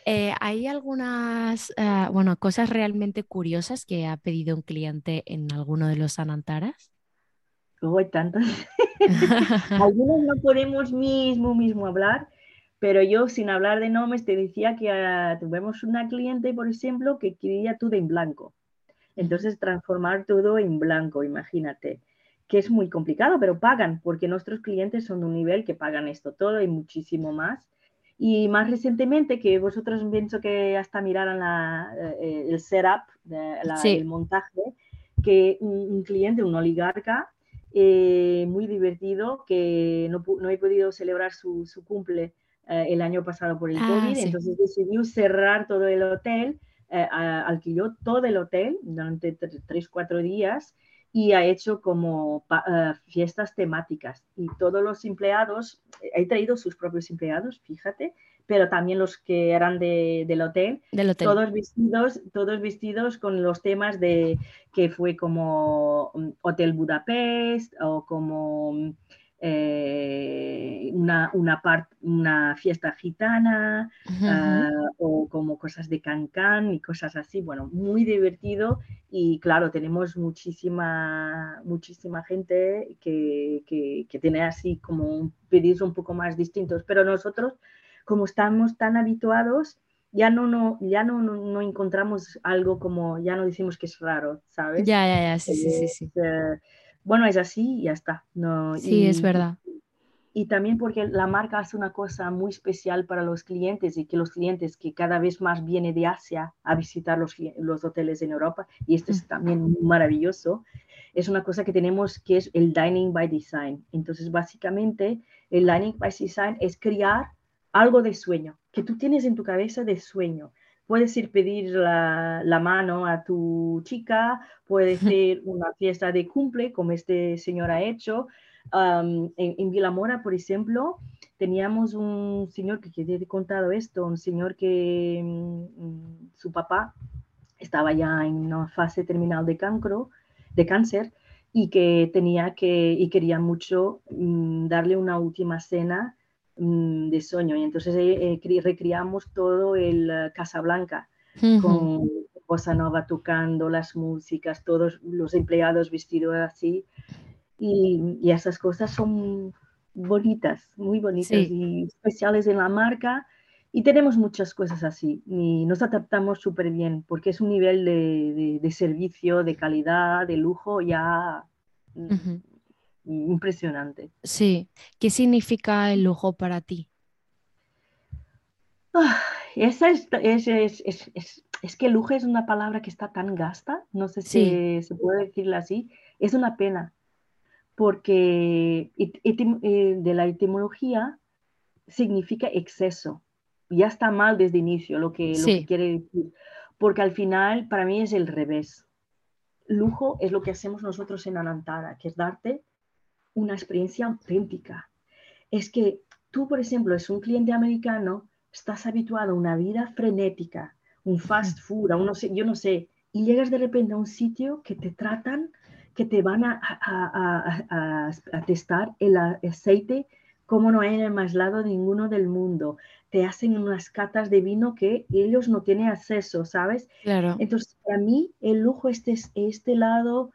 Eh, ¿hay algunas, ah, bueno, cosas realmente curiosas que ha pedido un cliente en alguno de los Anantaras? Luego hay tantas. Algunos no podemos mismo, mismo hablar, pero yo sin hablar de nombres te decía que ah, tuvimos una cliente, por ejemplo, que quería todo en blanco. Entonces transformar todo en blanco, imagínate, que es muy complicado, pero pagan, porque nuestros clientes son de un nivel que pagan esto todo y muchísimo más. Y más recientemente, que vosotros pienso que hasta miraron la, eh, el setup, la- Sí. el montaje, que un, cliente, un oligarca, eh, muy divertido, que no, no he podido celebrar su, su cumple eh, el año pasado por el Ah, COVID, sí. entonces decidió cerrar todo el hotel, eh, alquiló todo el hotel durante tre- tres, cuatro días y ha hecho como eh, fiestas temáticas. Y todos los empleados, he traído sus propios empleados, fíjate, pero también los que eran de- del hotel, Del hotel. todos vestidos, todos vestidos con los temas de que fue como mm, Hotel Budapest o como mm, eh, una, una, part- una fiesta gitana ah, o como cosas de Cancán y cosas así. Bueno, muy divertido y claro, tenemos muchísima, muchísima gente que, que, que tiene así como un- pedidos un poco más distintos, pero nosotros, como estamos tan habituados, ya no, no, ya no, no, no encontramos algo como, ya no decimos que es raro, ¿sabes? Ya, ya, ya, sí, sí, sí, sí. eh, bueno, es así y ya está. No, Sí, es verdad. y también porque la marca hace una cosa muy especial para los clientes y que los clientes que cada vez más vienen de Asia a visitar los, los hoteles en Europa, y esto es también maravilloso, es una cosa que tenemos que es el Dining by Design. Entonces, básicamente, el Dining by Design es crear algo de sueño, que tú tienes en tu cabeza de sueño. Puedes ir pedir la, la mano a tu chica, puede ser una fiesta de cumple, como este señor ha hecho, Um, en, en Vilamora, por ejemplo, teníamos un señor que, que te he contado esto, un señor que mm, su papá estaba ya en una fase terminal de cancro, de cáncer, y que tenía que, y quería mucho mm, darle una última cena mm, de sueño. Y entonces eh, eh, recreamos todo el eh, Casablanca con Bossa Nova tocando las músicas, todos los empleados vestidos así. Y, y esas cosas son bonitas, muy bonitas Sí. y especiales en la marca. Y tenemos muchas cosas así y nos adaptamos súper bien porque es un nivel de, de- de servicio, de calidad, de lujo ya mm. Impresionante. Sí. ¿Qué significa el lujo para ti? Ah, esa es, es, es, es, que lujo es una palabra que está tan gasta, no sé si se puede decirla así, es una pena, porque eh, de la etimología significa exceso. Ya está mal desde el inicio lo que, lo que quiere decir, porque al final para mí es el revés. Lujo es lo que hacemos nosotros en Anantara, que es darte una experiencia auténtica. Es que tú, por ejemplo, es un cliente americano, estás habituado a una vida frenética, un fast food, a no sé, yo no sé, y llegas de repente a un sitio que te tratan, que te van a, a, testar el aceite como no hay en el más lado ninguno del mundo. Te hacen unas catas de vino que ellos no tienen acceso, ¿sabes? Claro. Entonces, para mí, el lujo este, este lado,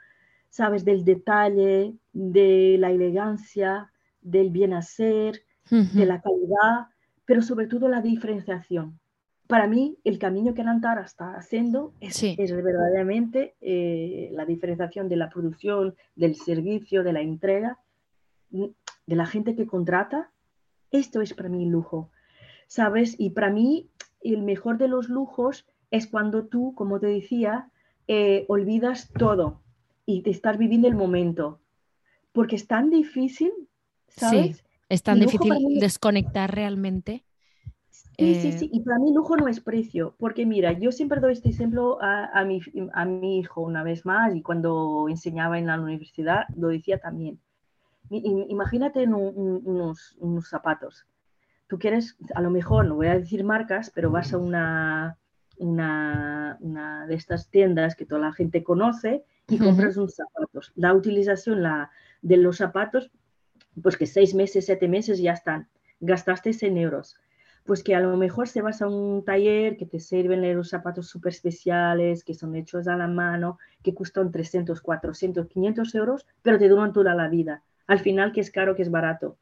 ¿sabes? Del detalle, de la elegancia, del bien hacer, de la calidad, pero sobre todo la diferenciación para mí el camino que Antara está haciendo es, verdaderamente eh, la diferenciación de la producción, del servicio, de la entrega, de la gente que contrata. Esto es para mí lujo, ¿sabes? Y para mí el mejor de los lujos es cuando tú, como te decía, eh, olvidas todo y te estás viviendo el momento. Porque es tan difícil, ¿sabes? Sí, es tan difícil desconectar realmente. Sí, sí, sí. Y para mí lujo no es precio, porque mira, yo siempre doy este ejemplo a, mi, a mi hijo una vez más y cuando enseñaba en la universidad lo decía también. Imagínate unos, unos zapatos. Tú quieres, a lo mejor, no voy a decir marcas, pero vas a una, una, una de estas tiendas que toda la gente conoce y compras unos zapatos. La utilización la, de los zapatos, pues que seis meses, siete meses ya están. Gastaste 100 euros pues que a lo mejor se vas a un taller que te sirven los zapatos súper especiales, que son hechos a la mano, que cuestan 300, 400, 500 euros, pero te duran toda la vida. Al final, que es caro, que es barato,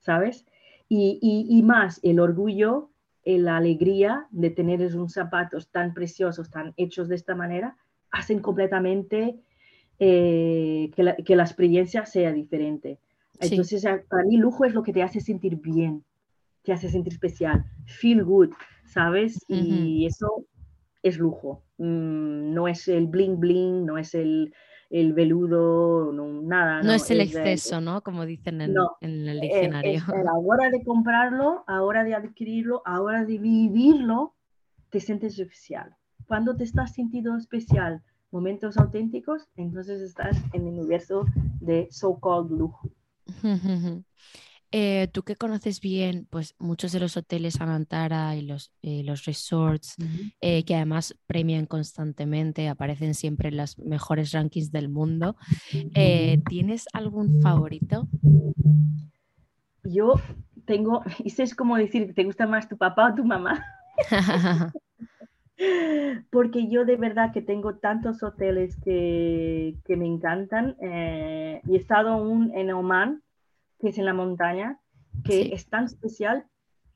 ¿sabes? Y, y, más, el orgullo, la alegría de tener esos zapatos tan preciosos, tan hechos de esta manera, hacen completamente eh, que, la, que, la, experiencia sea diferente. Entonces, para mí, lujo es lo que te hace sentir bien, te hace sentir especial, feel good, ¿sabes? Y eso es lujo. Mm, no es el bling bling, no es el, el veludo, no, nada. No, es el exceso, ¿no? Como dicen en, en el diccionario. a la hora de comprarlo, a la hora de adquirirlo, a la hora de vivirlo, te sientes especial. Cuando te estás sintiendo especial, momentos auténticos, entonces estás en el universo de so-called lujo. Eh, tú que conoces bien pues, muchos de los hoteles Anantara y los, eh, los resorts, eh, que además premian constantemente, aparecen siempre en los mejores rankings del mundo, ¿tienes algún favorito? Yo tengo, y es como decir, ¿te gusta más tu papá o tu mamá? Porque yo de verdad que tengo tantos hoteles que, que me encantan. y he estado aún en Oman, que es en la montaña, que es tan especial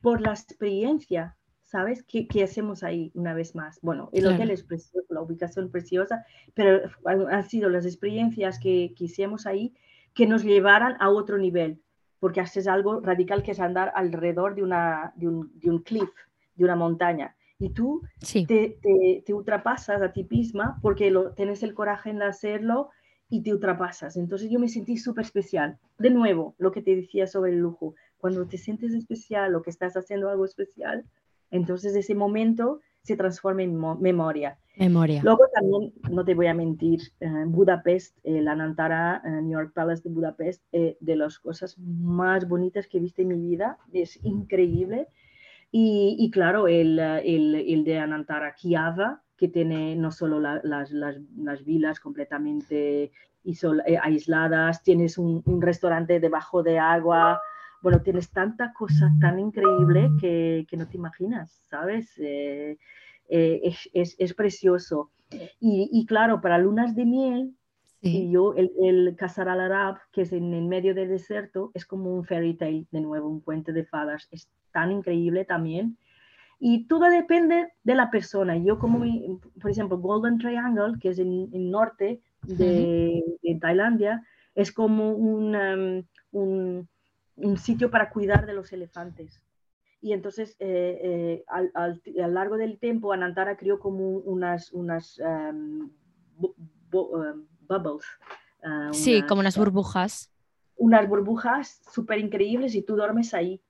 por la experiencia, ¿sabes? ¿Qué, hacemos ahí una vez más? Bueno, el hotel es precioso, la ubicación preciosa, pero han sido las experiencias que, que hicimos ahí que nos llevaran a otro nivel, porque haces algo radical que es andar alrededor de, una, de, un, de un cliff, de una montaña. Y tú te, te, te, ultrapasas a ti misma porque lo, tienes el coraje en hacerlo y te ultrapasas. Entonces yo me sentí súper especial. De nuevo, lo que te decía sobre el lujo, cuando te sientes especial o que estás haciendo algo especial, entonces ese momento se transforma en memoria. Memoria. Luego también, no te voy a mentir, en Budapest, la Nantara, New York Palace de Budapest, eh, de las cosas más bonitas que he visto en mi vida, es increíble. Y, y claro, el, el, el de Anantara Kiava, que tiene no solo las, las, vilas completamente eh, aisladas, tienes un, restaurante debajo de agua, bueno, tienes tanta cosa tan increíble que, que no te imaginas, ¿sabes? Eh, eh, es, es, es, precioso. Y, y, claro, para lunas de miel, y yo, el, el Casar al Arab, que es en el medio del desierto, es como un fairy tale, de nuevo, un cuento de fadas. Es tan increíble también. Y todo depende de la persona. Yo como, por ejemplo, Golden Triangle, que es en el norte de, Tailandia, es como un, un, un, sitio para cuidar de los elefantes. Y entonces, eh, al, al, a lo largo del tiempo, Anantara creó como unas, unas um, bubbles. Uh, sí, unas, como unas burbujas. Unas burbujas súper increíbles y tú duermes ahí.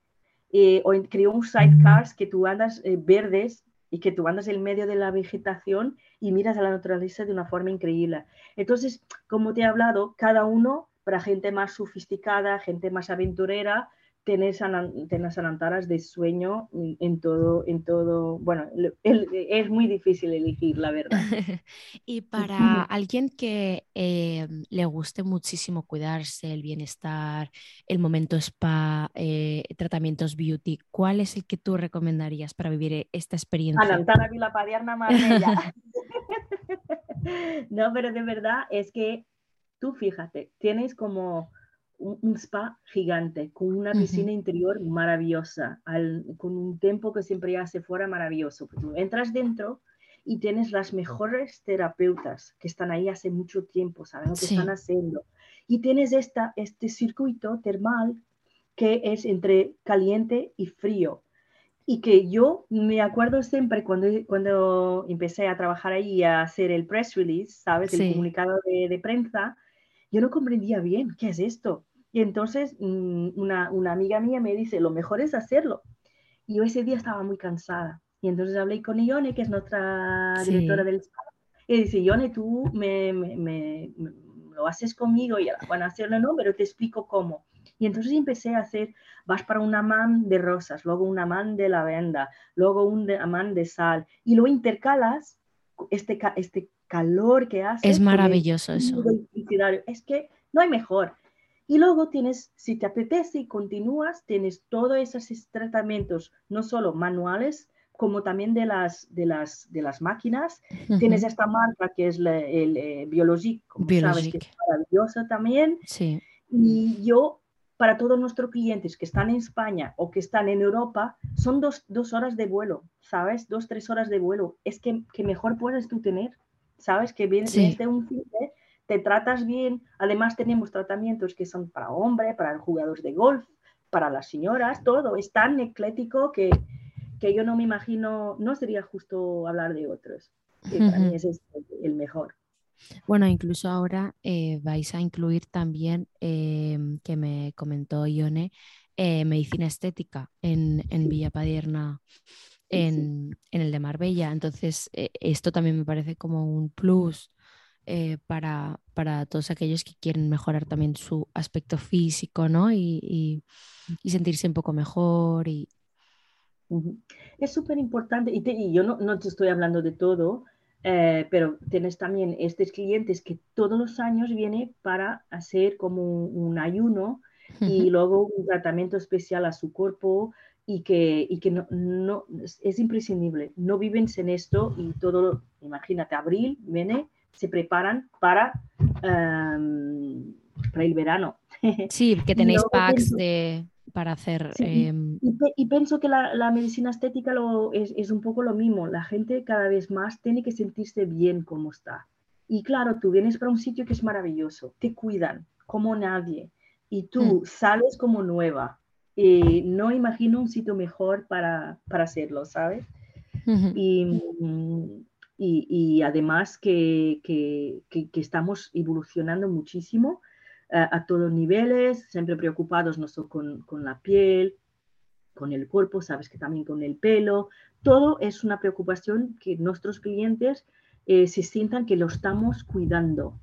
Eh, o creó un sidecars que tú andas eh, verdes y que tú andas en medio de la vegetación y miras a la naturaleza de una forma increíble. Entonces, como te he hablado, cada uno, para gente más sofisticada, gente más aventurera, tienes, tienes anantaras de sueño en todo, en todo, bueno, es muy difícil elegir, la verdad. y para alguien que eh, le guste muchísimo cuidarse, el bienestar, el momento spa, eh, tratamientos beauty, ¿cuál es el que tú recomendarías para vivir esta experiencia? Anantara Vilapadierna Marbella. no, pero de verdad es que tú fíjate, tienes como un, spa gigante, con una piscina interior maravillosa, con un tiempo que siempre hace fuera maravilloso. Pues entras dentro y tienes las mejores terapeutas que están ahí hace mucho tiempo, saben lo que están haciendo. Y tienes esta, este circuito termal que es entre caliente y frío. Y que yo me acuerdo siempre cuando, cuando empecé a trabajar ahí a hacer el press release, ¿sabes? El comunicado de, de, prensa, yo no comprendía bien qué es esto. Y entonces mm, una, una, amiga mía me dice, lo mejor es hacerlo. Y yo ese día estaba muy cansada. Y entonces hablé con Ione, que es nuestra directora del spa, y dice, Ione, tú me, me, me, lo haces conmigo y van a hacerlo, no, pero te explico cómo. Y entonces empecé a hacer, vas para un amán de rosas, luego un amán de lavanda, luego un amán de sal, y lo intercalas, este, este calor que hace. Es maravilloso eso. Es que no hay mejor. Y luego tienes, si te apetece y continúas, tienes todos esos tratamientos, no solo manuales, como también de las, de las, de las máquinas. Tienes esta marca que es el eh, Biologic, como sabes, que es maravillosa también. Sí. Y yo, para todos nuestros clientes que están en España o que están en Europa, son dos, dos horas de vuelo, ¿sabes? Dos, tres horas de vuelo. Es que, que mejor puedes tú tener, ¿sabes? Que vienes de desde un fin de te tratas bien. Además tenemos tratamientos que son para hombres, para jugadores de golf, para las señoras, todo. Es tan eclético que, que yo no me imagino, no sería justo hablar de otros. para mí ese es el mejor. Bueno, incluso ahora eh, vais a incluir también, em, que me comentó Ione, eh, medicina estética en, en Villa Padierna, en, en, el de Marbella. Entonces, eh, esto también me parece como un plus eh, para, para, todos aquellos que quieren mejorar también su aspecto físico, ¿no? Y, y, sentirse un poco mejor. Y... Es súper importante, y, y, yo no, no, te estoy hablando de todo, eh, pero tienes también estos clientes que todos los años vienen para hacer como un, ayuno y luego un tratamiento especial a su cuerpo y que, y que no, no, es imprescindible. No viven sin esto y todo, imagínate, abril viene se preparan para, um, para el verano. Sí, que tenéis packs de, para hacer... Sí, eh... y, y, pienso que la, la medicina estética lo, es, es, un poco lo mismo. La gente cada vez más tiene que sentirse bien como está. Y claro, tú vienes para un sitio que es maravilloso, te cuidan como nadie y tú mm. sales como nueva. No imagino un sitio mejor para, para hacerlo, ¿sabes? Y, y, además que, que, que, estamos evolucionando muchísimo uh, a todos niveles, siempre preocupados no solo con, con, la piel, con el cuerpo, sabes que también con el pelo, todo es una preocupación que nuestros clientes eh, se sientan que lo estamos cuidando.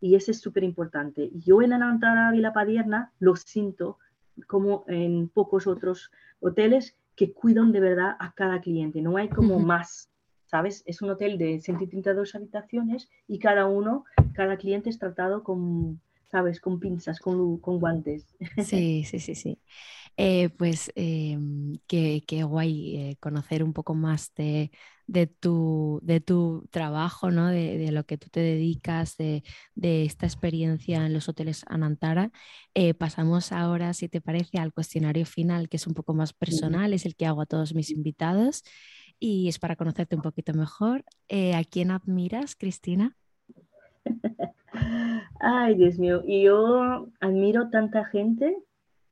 Y eso es súper importante. Yo en Anantara Vila Padierna lo siento como en pocos otros hoteles que cuidan de verdad a cada cliente, no hay como más ¿sabes? Es un hotel de 132 habitaciones y cada uno, cada cliente es tratado con, ¿sabes? Con pinzas, con, con guantes. Sí, sí, sí, sí. Eh, pues eh, qué, qué, guay eh, conocer un poco más de, de, tu, de tu trabajo, ¿no? de, de, lo que tú te dedicas, de, de, esta experiencia en los hoteles Anantara. Eh, pasamos ahora, si te parece, al cuestionario final, que es un poco más personal, es el que hago a todos mis invitados y es para conocerte un poquito mejor. Eh, ¿A quién admiras, Cristina? Ay, Dios mío, yo admiro tanta gente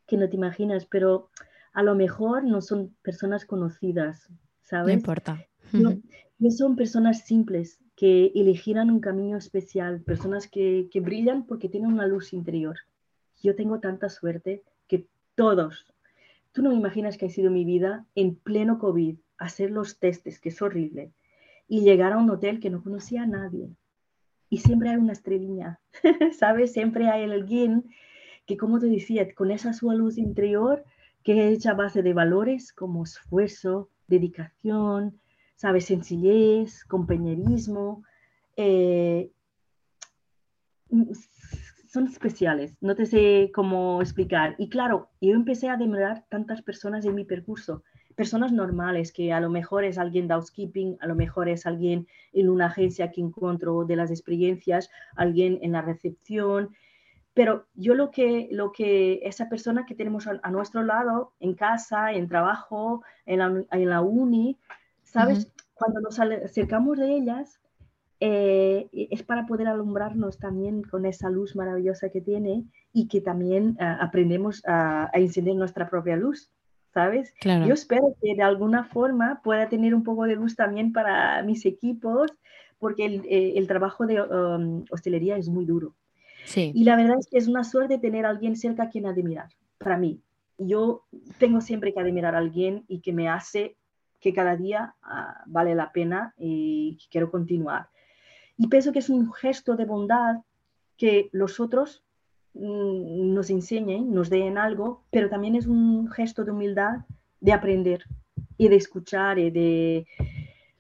que no te imaginas, pero a lo mejor no son personas conocidas, ¿sabes? No importa. No, no son personas simples que elegirán un camino especial, personas que, que brillan porque tienen una luz interior. Yo tengo tanta suerte que todos, tú no me imaginas que ha sido mi vida en pleno COVID, hacer los testes, que es horrible, y llegar a un hotel que no conocía a nadie. Y siempre hay una estrellina, ¿sabes? Siempre hay alguien que, como te decía, con esa su luz interior, que es hecha a base de valores como esfuerzo, dedicación, ¿sabes? Sencillez, compañerismo. Eh, son especiales, no te sé cómo explicar. Y claro, yo empecé a admirar tantas personas en mi percurso, personas normales, que a lo mejor es alguien de housekeeping, a lo mejor es alguien en una agencia que encuentro de las experiencias, alguien en la recepción, pero yo lo que, lo que esa persona que tenemos a, nuestro lado, en casa, en trabajo, en la, en la uni, ¿sabes? Cuando nos acercamos de ellas, eh, es para poder alumbrarnos también con esa luz maravillosa que tiene y que también uh, aprendemos a, a, encender nuestra propia luz, ¿sabes? Claro. Yo espero que de alguna forma pueda tener un poco de luz también para mis equipos, porque el, eh, el trabajo de um, hostelería es muy duro. Sí. Y la verdad es que es una suerte tener a alguien cerca a quien admirar, para mí. Yo tengo siempre que admirar a alguien y que me hace que cada día uh, vale la pena y quiero continuar. Y pienso que es un gesto de bondad que los otros nos enseñen, nos den algo, pero también es un gesto de humildad de aprender y de escuchar y de...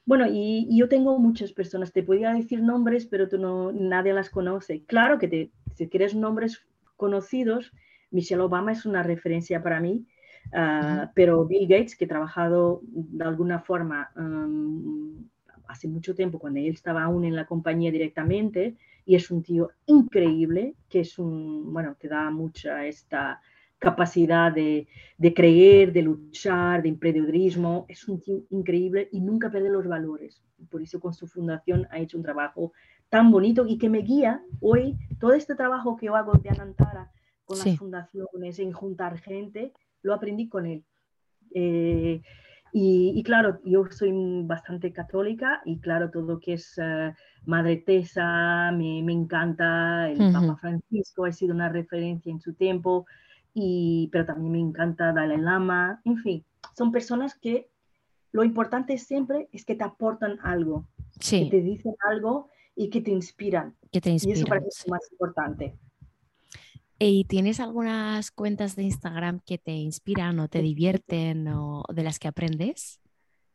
Bueno, y, y, yo tengo muchas personas, te podría decir nombres, pero tú no, nadie las conoce. Claro que te, si quieres nombres conocidos, Michelle Obama es una referencia para mí, uh, uh -huh. pero Bill Gates, que he trabajado de alguna forma um, hace mucho tiempo, cuando él estaba aún en la compañía directamente, y es un tío increíble, que es un, bueno, te da mucha esta capacidad de, de creer, de luchar, de emprendedurismo, es un tío increíble y nunca pierde los valores. Por eso con su fundación ha hecho un trabajo tan bonito y que me guía hoy, todo este trabajo que yo hago de Anantara con sí. las fundaciones, en juntar gente, lo aprendí con él. Eh, y, y, claro, yo soy bastante católica y claro, todo lo que es uh, Madre Teresa me, me, encanta, el uh -huh. Papa Francisco ha sido una referencia en su tiempo, y, pero también me encanta Dalai Lama, en fin, son personas que lo importante siempre es que te aportan algo, sí. que te dicen algo y que te inspiran. Que te inspiran y eso para mí es lo más importante. ¿Y tienes algunas cuentas de Instagram que te inspiran o te divierten o de las que aprendes?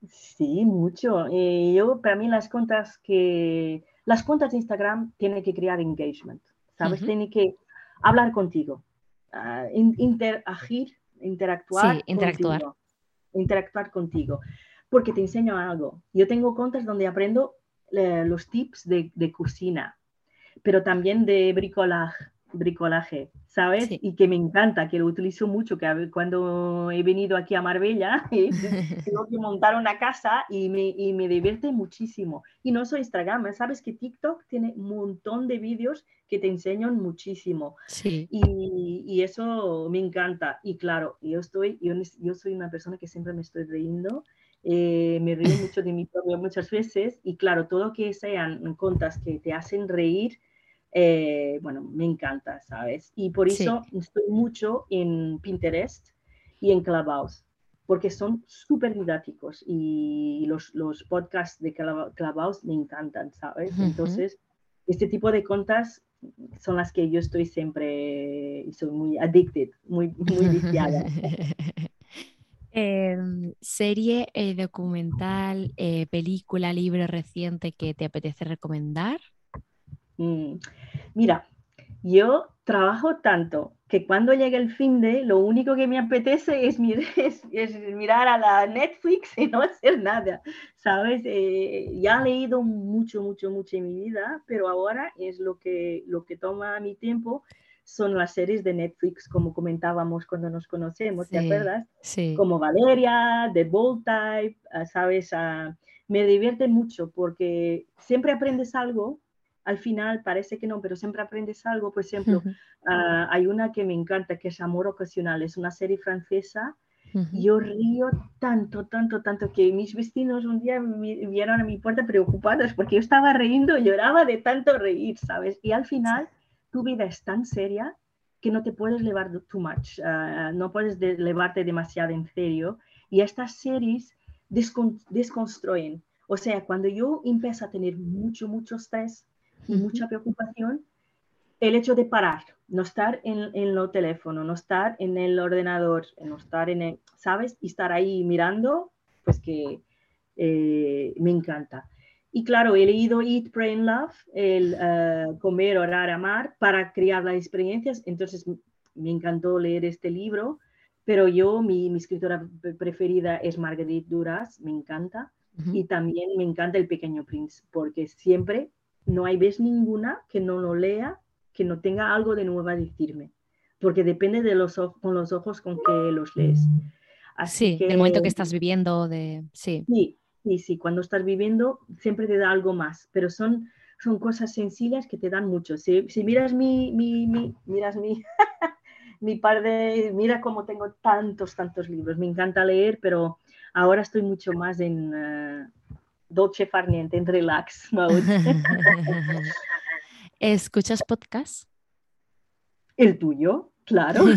Sí, mucho. Eh, yo, para mí, las cuentas que... Las cuentas de Instagram tienen que crear engagement, ¿sabes? Uh -huh. Tienen que hablar contigo, uh, interagir, interactuar. Sí, interactuar. Contigo, interactuar contigo, porque te enseño algo. Yo tengo cuentas donde aprendo eh, los tips de, de cocina, pero también de bricolaje bricolaje, ¿sabes? Sí. Y que me encanta, que lo utilizo mucho, que cuando he venido aquí a Marbella, tengo que montar una casa y me, y me divierte muchísimo. Y no soy Instagram, ¿sabes? Que TikTok tiene un montón de vídeos que te enseñan muchísimo. Sí. Y, y, eso me encanta. Y claro, yo, estoy, yo, yo soy una persona que siempre me estoy riendo. Eh, me río mucho de mi propio muchas veces y claro, todo que sean contas que te hacen reír, eh, bueno, me encanta, ¿sabes? Y por eso sí. estoy mucho en Pinterest y en Clubhouse, porque son súper didácticos y los, los podcasts de Clubhouse me encantan, ¿sabes? Uh -huh. Entonces, este tipo de cuentas son las que yo estoy siempre, y soy muy addicted, muy, muy viciada. eh, ¿Serie, eh, documental, eh, película, libro reciente que te apetece recomendar? Mm, mira, yo trabajo tanto que cuando llega el fin de, lo único que me apetece es, mir es, es mirar a la Netflix y no hacer nada, ¿sabes? Eh, ya he leído mucho, mucho, mucho en mi vida, pero ahora es lo que, lo que toma mi tiempo son las series de Netflix, como comentábamos cuando nos conocemos, ¿te sí, acuerdas? Sí. Como Valeria, The Bold Type, uh, ¿sabes? Uh, me divierte mucho porque siempre aprendes algo al final parece que no, pero siempre aprendes algo. Por ejemplo, uh -huh. uh, hay una que me encanta, que es Amor Ocasional, es una serie francesa Yo río tanto, tanto, tanto que mis vecinos un día vieron a mi puerta preocupados porque yo estaba riendo, lloraba de tanto reír, ¿sabes? Y al final tu vida es tan seria que no te puedes llevar too much, ah, no puedes de llevarte demasiado en serio. Y estas series desconstruyen. O sea, cuando yo empiezo a tener mucho, mucho estrés y mucha preocupación, el hecho de parar, no estar en, en lo teléfono, no estar en el ordenador, no estar en el, ¿sabes? Y estar ahí mirando, pues que eh, me encanta. Y claro, he leído Eat, Pray and Love, el eh, comer, orar, amar, para crear las experiencias. Entonces me encantó leer este libro, pero yo, mi, mi escritora preferida es Marguerite Duras, me encanta. Y también me encanta El Pequeño Prince, porque siempre no hay vez ninguna que no lo lea que no tenga algo de nuevo a decirme, porque depende de los con los ojos con que los lees. Así sí, del momento que estás viviendo, de... sí. Sí, sí, sí, cuando estás viviendo siempre te da algo más, pero son, son cosas sencillas que te dan mucho. Si, si miras mi, mi, mi, miras mi, mi par de, mira cómo tengo tantos, tantos libros, me encanta leer, pero ahora estoy mucho más en uh, dolce farniente, en relax mode. ¿Escuchas podcast? El tuyo, claro.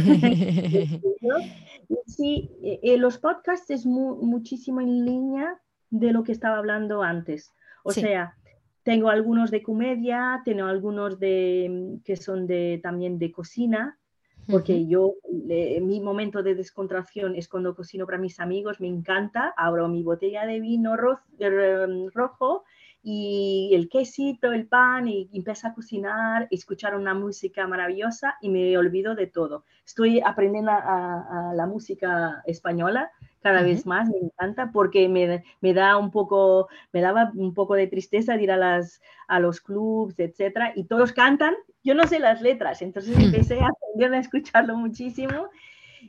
Sí, eh, eh, los podcasts es muchísimo en línea de lo que estaba hablando antes. O sea, tengo algunos de comedia, tengo algunos de que son de también de cocina, porque yo mi momento de descontracción es cuando cocino para mis amigos, me encanta, abro mi botella de vino rojo y el quesito, el pan, y, empiezo a cocinar, escuchar una música maravillosa y me olvido de todo. Estoy aprendiendo a, la música española cada vez más, me encanta porque me, me, da un poco, me daba un poco de tristeza ir a, las, a los clubs, etcétera, y todos cantan, yo no sé las letras, entonces empecé a aprender a escucharlo muchísimo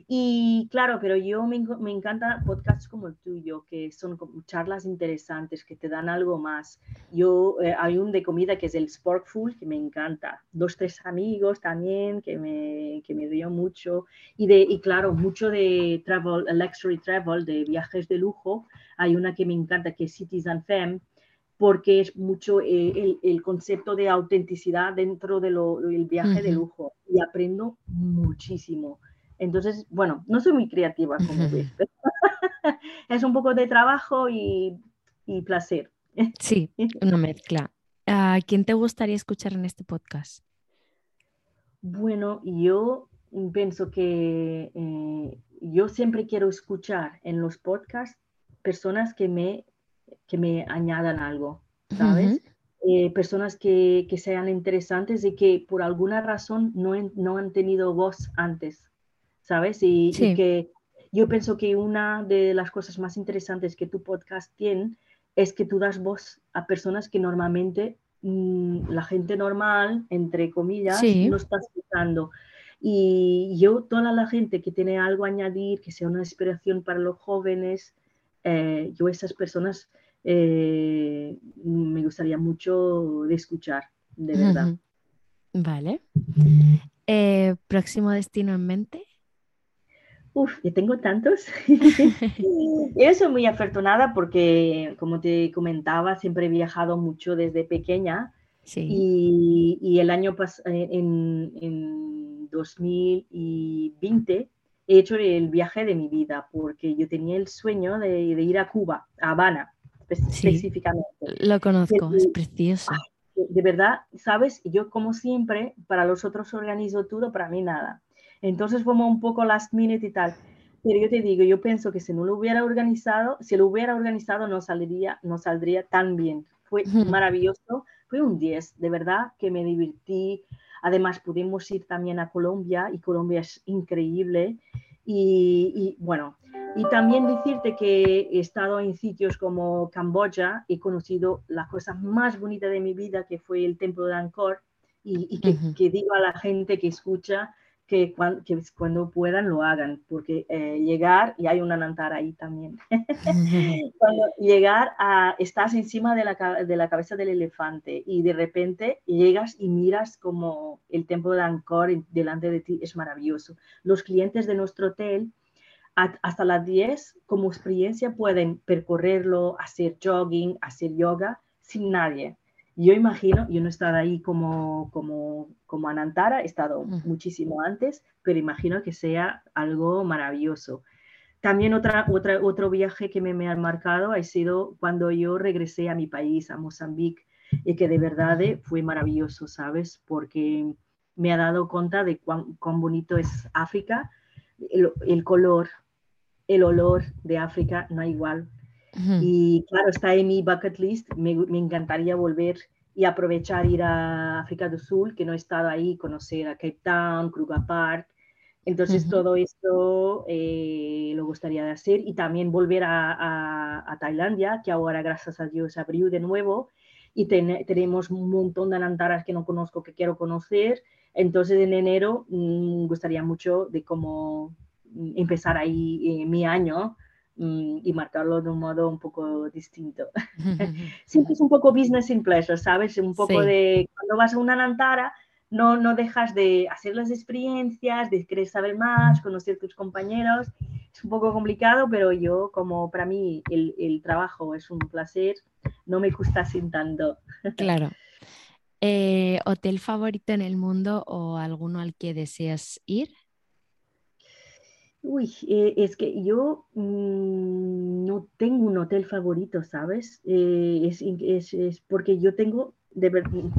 y claro, pero yo me, me encanta podcasts como el tuyo, que son charlas interesantes, que te dan algo más. Yo, eh, hay un de comida que es el Sporkful, que me encanta. Dos, tres amigos también, que me, que me dio mucho. Y, de, y claro, mucho de travel, luxury travel, de viajes de lujo. Hay una que me encanta, que es Cities and Femme, porque es mucho eh, el, el, concepto de autenticidad dentro del de viaje de lujo. Y aprendo muchísimo entonces, bueno, no soy muy creativa, como ves, es un poco de trabajo y, placer. Sí, una mezcla. ¿A quién te gustaría escuchar en este podcast? Bueno, yo pienso que eh, yo siempre quiero escuchar en los podcasts personas que me, que me añadan algo, ¿sabes? Eh, personas que, sean interesantes y que por alguna razón no, no han tenido voz antes. ¿Sabes? Y, que yo pienso que una de las cosas más interesantes que tu podcast tiene es que tú das voz a personas que normalmente mm, la gente normal, entre comillas, no está escuchando. Y yo, toda la gente que tiene algo a añadir, que sea una inspiración para los jóvenes, eh, yo esas personas eh, me gustaría mucho de escuchar, de verdad. Vale. Eh, ¿Próximo destino en mente? Uf, yo tengo tantos. yo soy muy afortunada porque, como te comentaba, siempre he viajado mucho desde pequeña. Sí. Y, el año pasado, en, en 2020, he hecho el viaje de mi vida porque yo tenía el sueño de, ir a Cuba, a Habana, específicamente. Lo conozco, es precioso. de verdad, sabes, yo como siempre, para los otros organizo todo, para mí nada. Entonces fue un poco last minute y tal. Pero yo te digo, yo pienso que si no lo hubiera organizado, si lo hubiera organizado no saldría, no saldría tan bien. Fue maravilloso, fue un 10, de verdad que me divertí. Además pudimos ir también a Colombia y Colombia es increíble. Y, y, bueno, y también decirte que he estado en sitios como Camboya, he conocido la cosa más bonita de mi vida, que fue el templo de Angkor, y, y que, que, digo a la gente que escucha que cuando, puedan lo hagan, porque eh, llegar, y hay una Nantara ahí también, cuando llegar a, estás encima de la, de la, cabeza del elefante y de repente llegas y miras como el templo de Angkor delante de ti, es maravilloso. Los clientes de nuestro hotel hasta las 10 como experiencia pueden percorrerlo, hacer jogging, hacer yoga sin nadie. Yo imagino, yo no he estado ahí como, como, como Anantara, he estado muchísimo antes, pero imagino que sea algo maravilloso. También otra, otra, otro viaje que me, me ha marcado ha sido cuando yo regresé a mi país, a Mozambique, y que de verdad fue maravilloso, ¿sabes? Porque me ha dado cuenta de cuán, cuán bonito es África, el, el, color, el olor de África no hay igual. Y claro, está en mi bucket list. Me, me, encantaría volver y aprovechar ir a África del Sur, que no he estado ahí, conocer a Cape Town, Kruger Park. Entonces, todo esto eh, lo gustaría de hacer y también volver a, a, a, Tailandia, que ahora, gracias a Dios, abrió de nuevo y ten, tenemos un montón de anantaras que no conozco, que quiero conocer. Entonces, en enero, me mm, gustaría mucho de cómo mm, empezar ahí eh, mi año y marcarlo de un modo un poco distinto. Siempre es un poco business in pleasure, ¿sabes? Un poco de cuando vas a una Nantara, no, no dejas de hacer las experiencias, de querer saber más, conocer tus compañeros. Es un poco complicado, pero yo, como para mí el, el trabajo es un placer, no me gusta sin tanto. Claro. Eh, ¿Hotel favorito en el mundo o alguno al que deseas ir? Uy, eh, es que yo mm, no tengo un hotel favorito, ¿sabes? Eh, es, es, es, porque yo tengo, de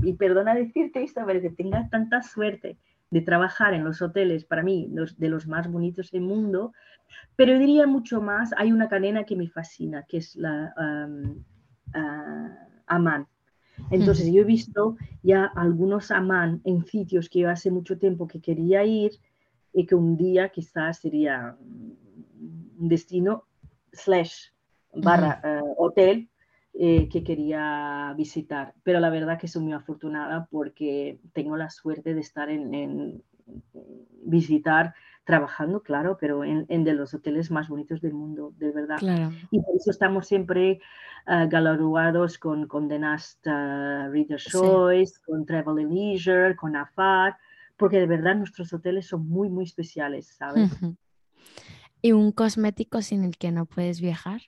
y perdona decirte esto, pero que tenga tanta suerte de trabajar en los hoteles, para mí, los, de los más bonitos del mundo, pero diría mucho más, hay una cadena que me fascina, que es la um, uh, Aman. Entonces, yo he visto ya algunos Aman en sitios que yo hace mucho tiempo que quería ir, y que un día quizás sería un destino slash barra uh, hotel eh, que quería visitar. Pero la verdad que soy muy afortunada porque tengo la suerte de estar en, en visitar, trabajando, claro, pero en, en, de los hoteles más bonitos del mundo, de verdad. Claro. Y por eso estamos siempre uh, galardoados con, con The Nast uh, Reader's Choice, sí. con Travel and Leisure, con AFAR, porque de verdad nuestros hoteles son muy, muy especiales, ¿sabes? Uh -huh. ¿Y un cosmético sin el que no puedes viajar?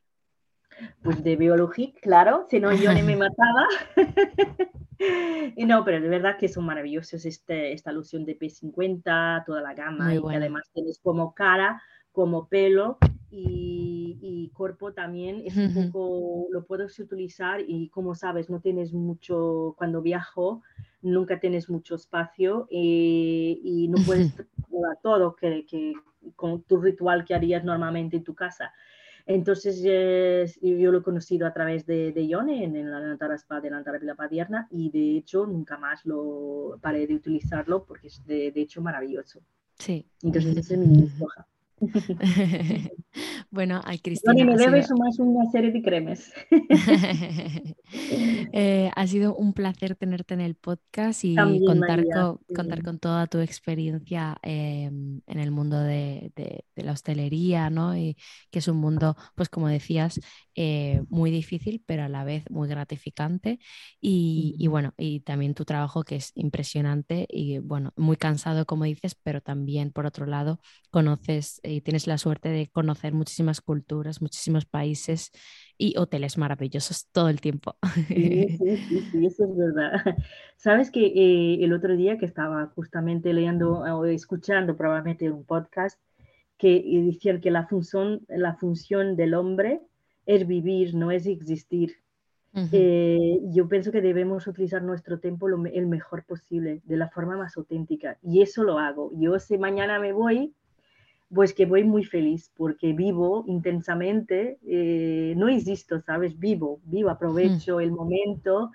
Pues de biología, claro, si no yo ni me mataba. y no, pero de verdad que son maravillosos este, esta loción de P50, toda la gama, muy y bueno. que además tienes como cara, como pelo y, y cuerpo también, es un poco, lo puedes utilizar y como sabes, no tienes mucho, cuando viajo, nunca tienes mucho espacio y, y no puedes probar todo que, que, con tu ritual que harías normalmente en tu casa. Entonces eh, yo lo he conocido a través de, de Ione en, en la Nantara Spa de Villa Padierna y de hecho nunca más lo paré de utilizarlo porque es de, de hecho maravilloso. Sí. Entonces es mi. bueno, ay, Cristina. No, me debes sido... más una serie de cremes. eh, ha sido un placer tenerte en el podcast y También, contar, con, sí. contar con toda tu experiencia eh, en el mundo de, de, de, la hostelería, ¿no? Y que es un mundo, pues como decías, eh, muy difícil, pero a la vez muy gratificante. Y, y, bueno, y también tu trabajo que es impresionante y bueno, muy cansado, como dices, pero también por otro lado conoces y tienes la suerte de conocer muchísimas culturas, muchísimos países y hoteles maravillosos todo el tiempo. Sí, sí, sí, eso es verdad. Sabes que eh, el otro día que estaba justamente leyendo o escuchando probablemente un podcast que decían que la función, la función del hombre es vivir, no es existir. Uh -huh. eh, yo pienso que debemos utilizar nuestro tiempo lo, el mejor posible, de la forma más auténtica. Y eso lo hago. Yo si mañana me voy, pues que voy muy feliz porque vivo intensamente, eh, no existo, ¿sabes? Vivo, vivo, aprovecho mm. el momento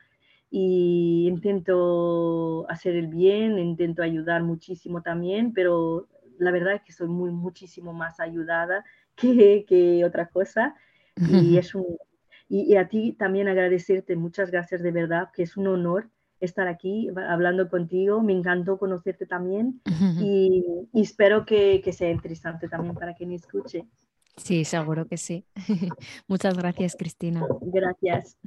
y intento hacer el bien, intento ayudar muchísimo también, pero la verdad es que soy muy, muchísimo más ayudada que, que otra cosa y es un... Y, y a ti también agradecerte, muchas gracias de verdad, que es un honor estar aquí hablando contigo. Me encantó conocerte también y, espero que, que, sea interesante también para quien escuche. Sí, seguro que sí. Muchas gracias, Cristina. Gracias.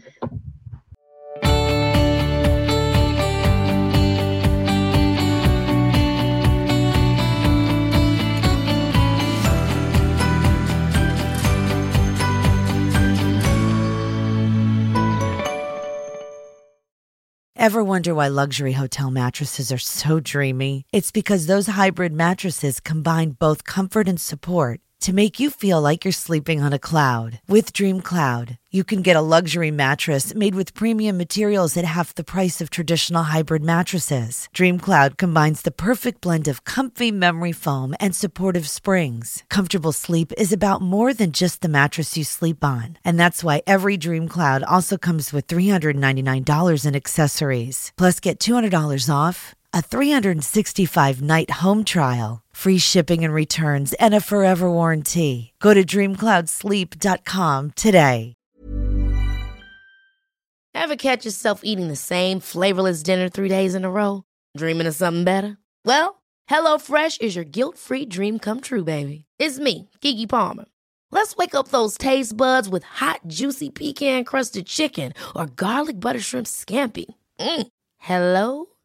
Ever wonder why luxury hotel mattresses are so dreamy? It's because those hybrid mattresses combine both comfort and support to make you feel like you're sleeping on a cloud. With Dream Cloud, you can get a luxury mattress made with premium materials at half the price of traditional hybrid mattresses. Dream Cloud combines the perfect blend of comfy memory foam and supportive springs. Comfortable sleep is about more than just the mattress you sleep on. And that's why every Dream Cloud also comes with $399 in accessories. Plus, get $200 off a 365 night home trial, free shipping and returns, and a forever warranty. Go to dreamcloudsleep.com today. Ever catch yourself eating the same flavorless dinner three days in a row? Dreaming of something better? Well, HelloFresh is your guilt free dream come true, baby. It's me, Gigi Palmer. Let's wake up those taste buds with hot, juicy pecan crusted chicken or garlic butter shrimp scampi. Mm. Hello?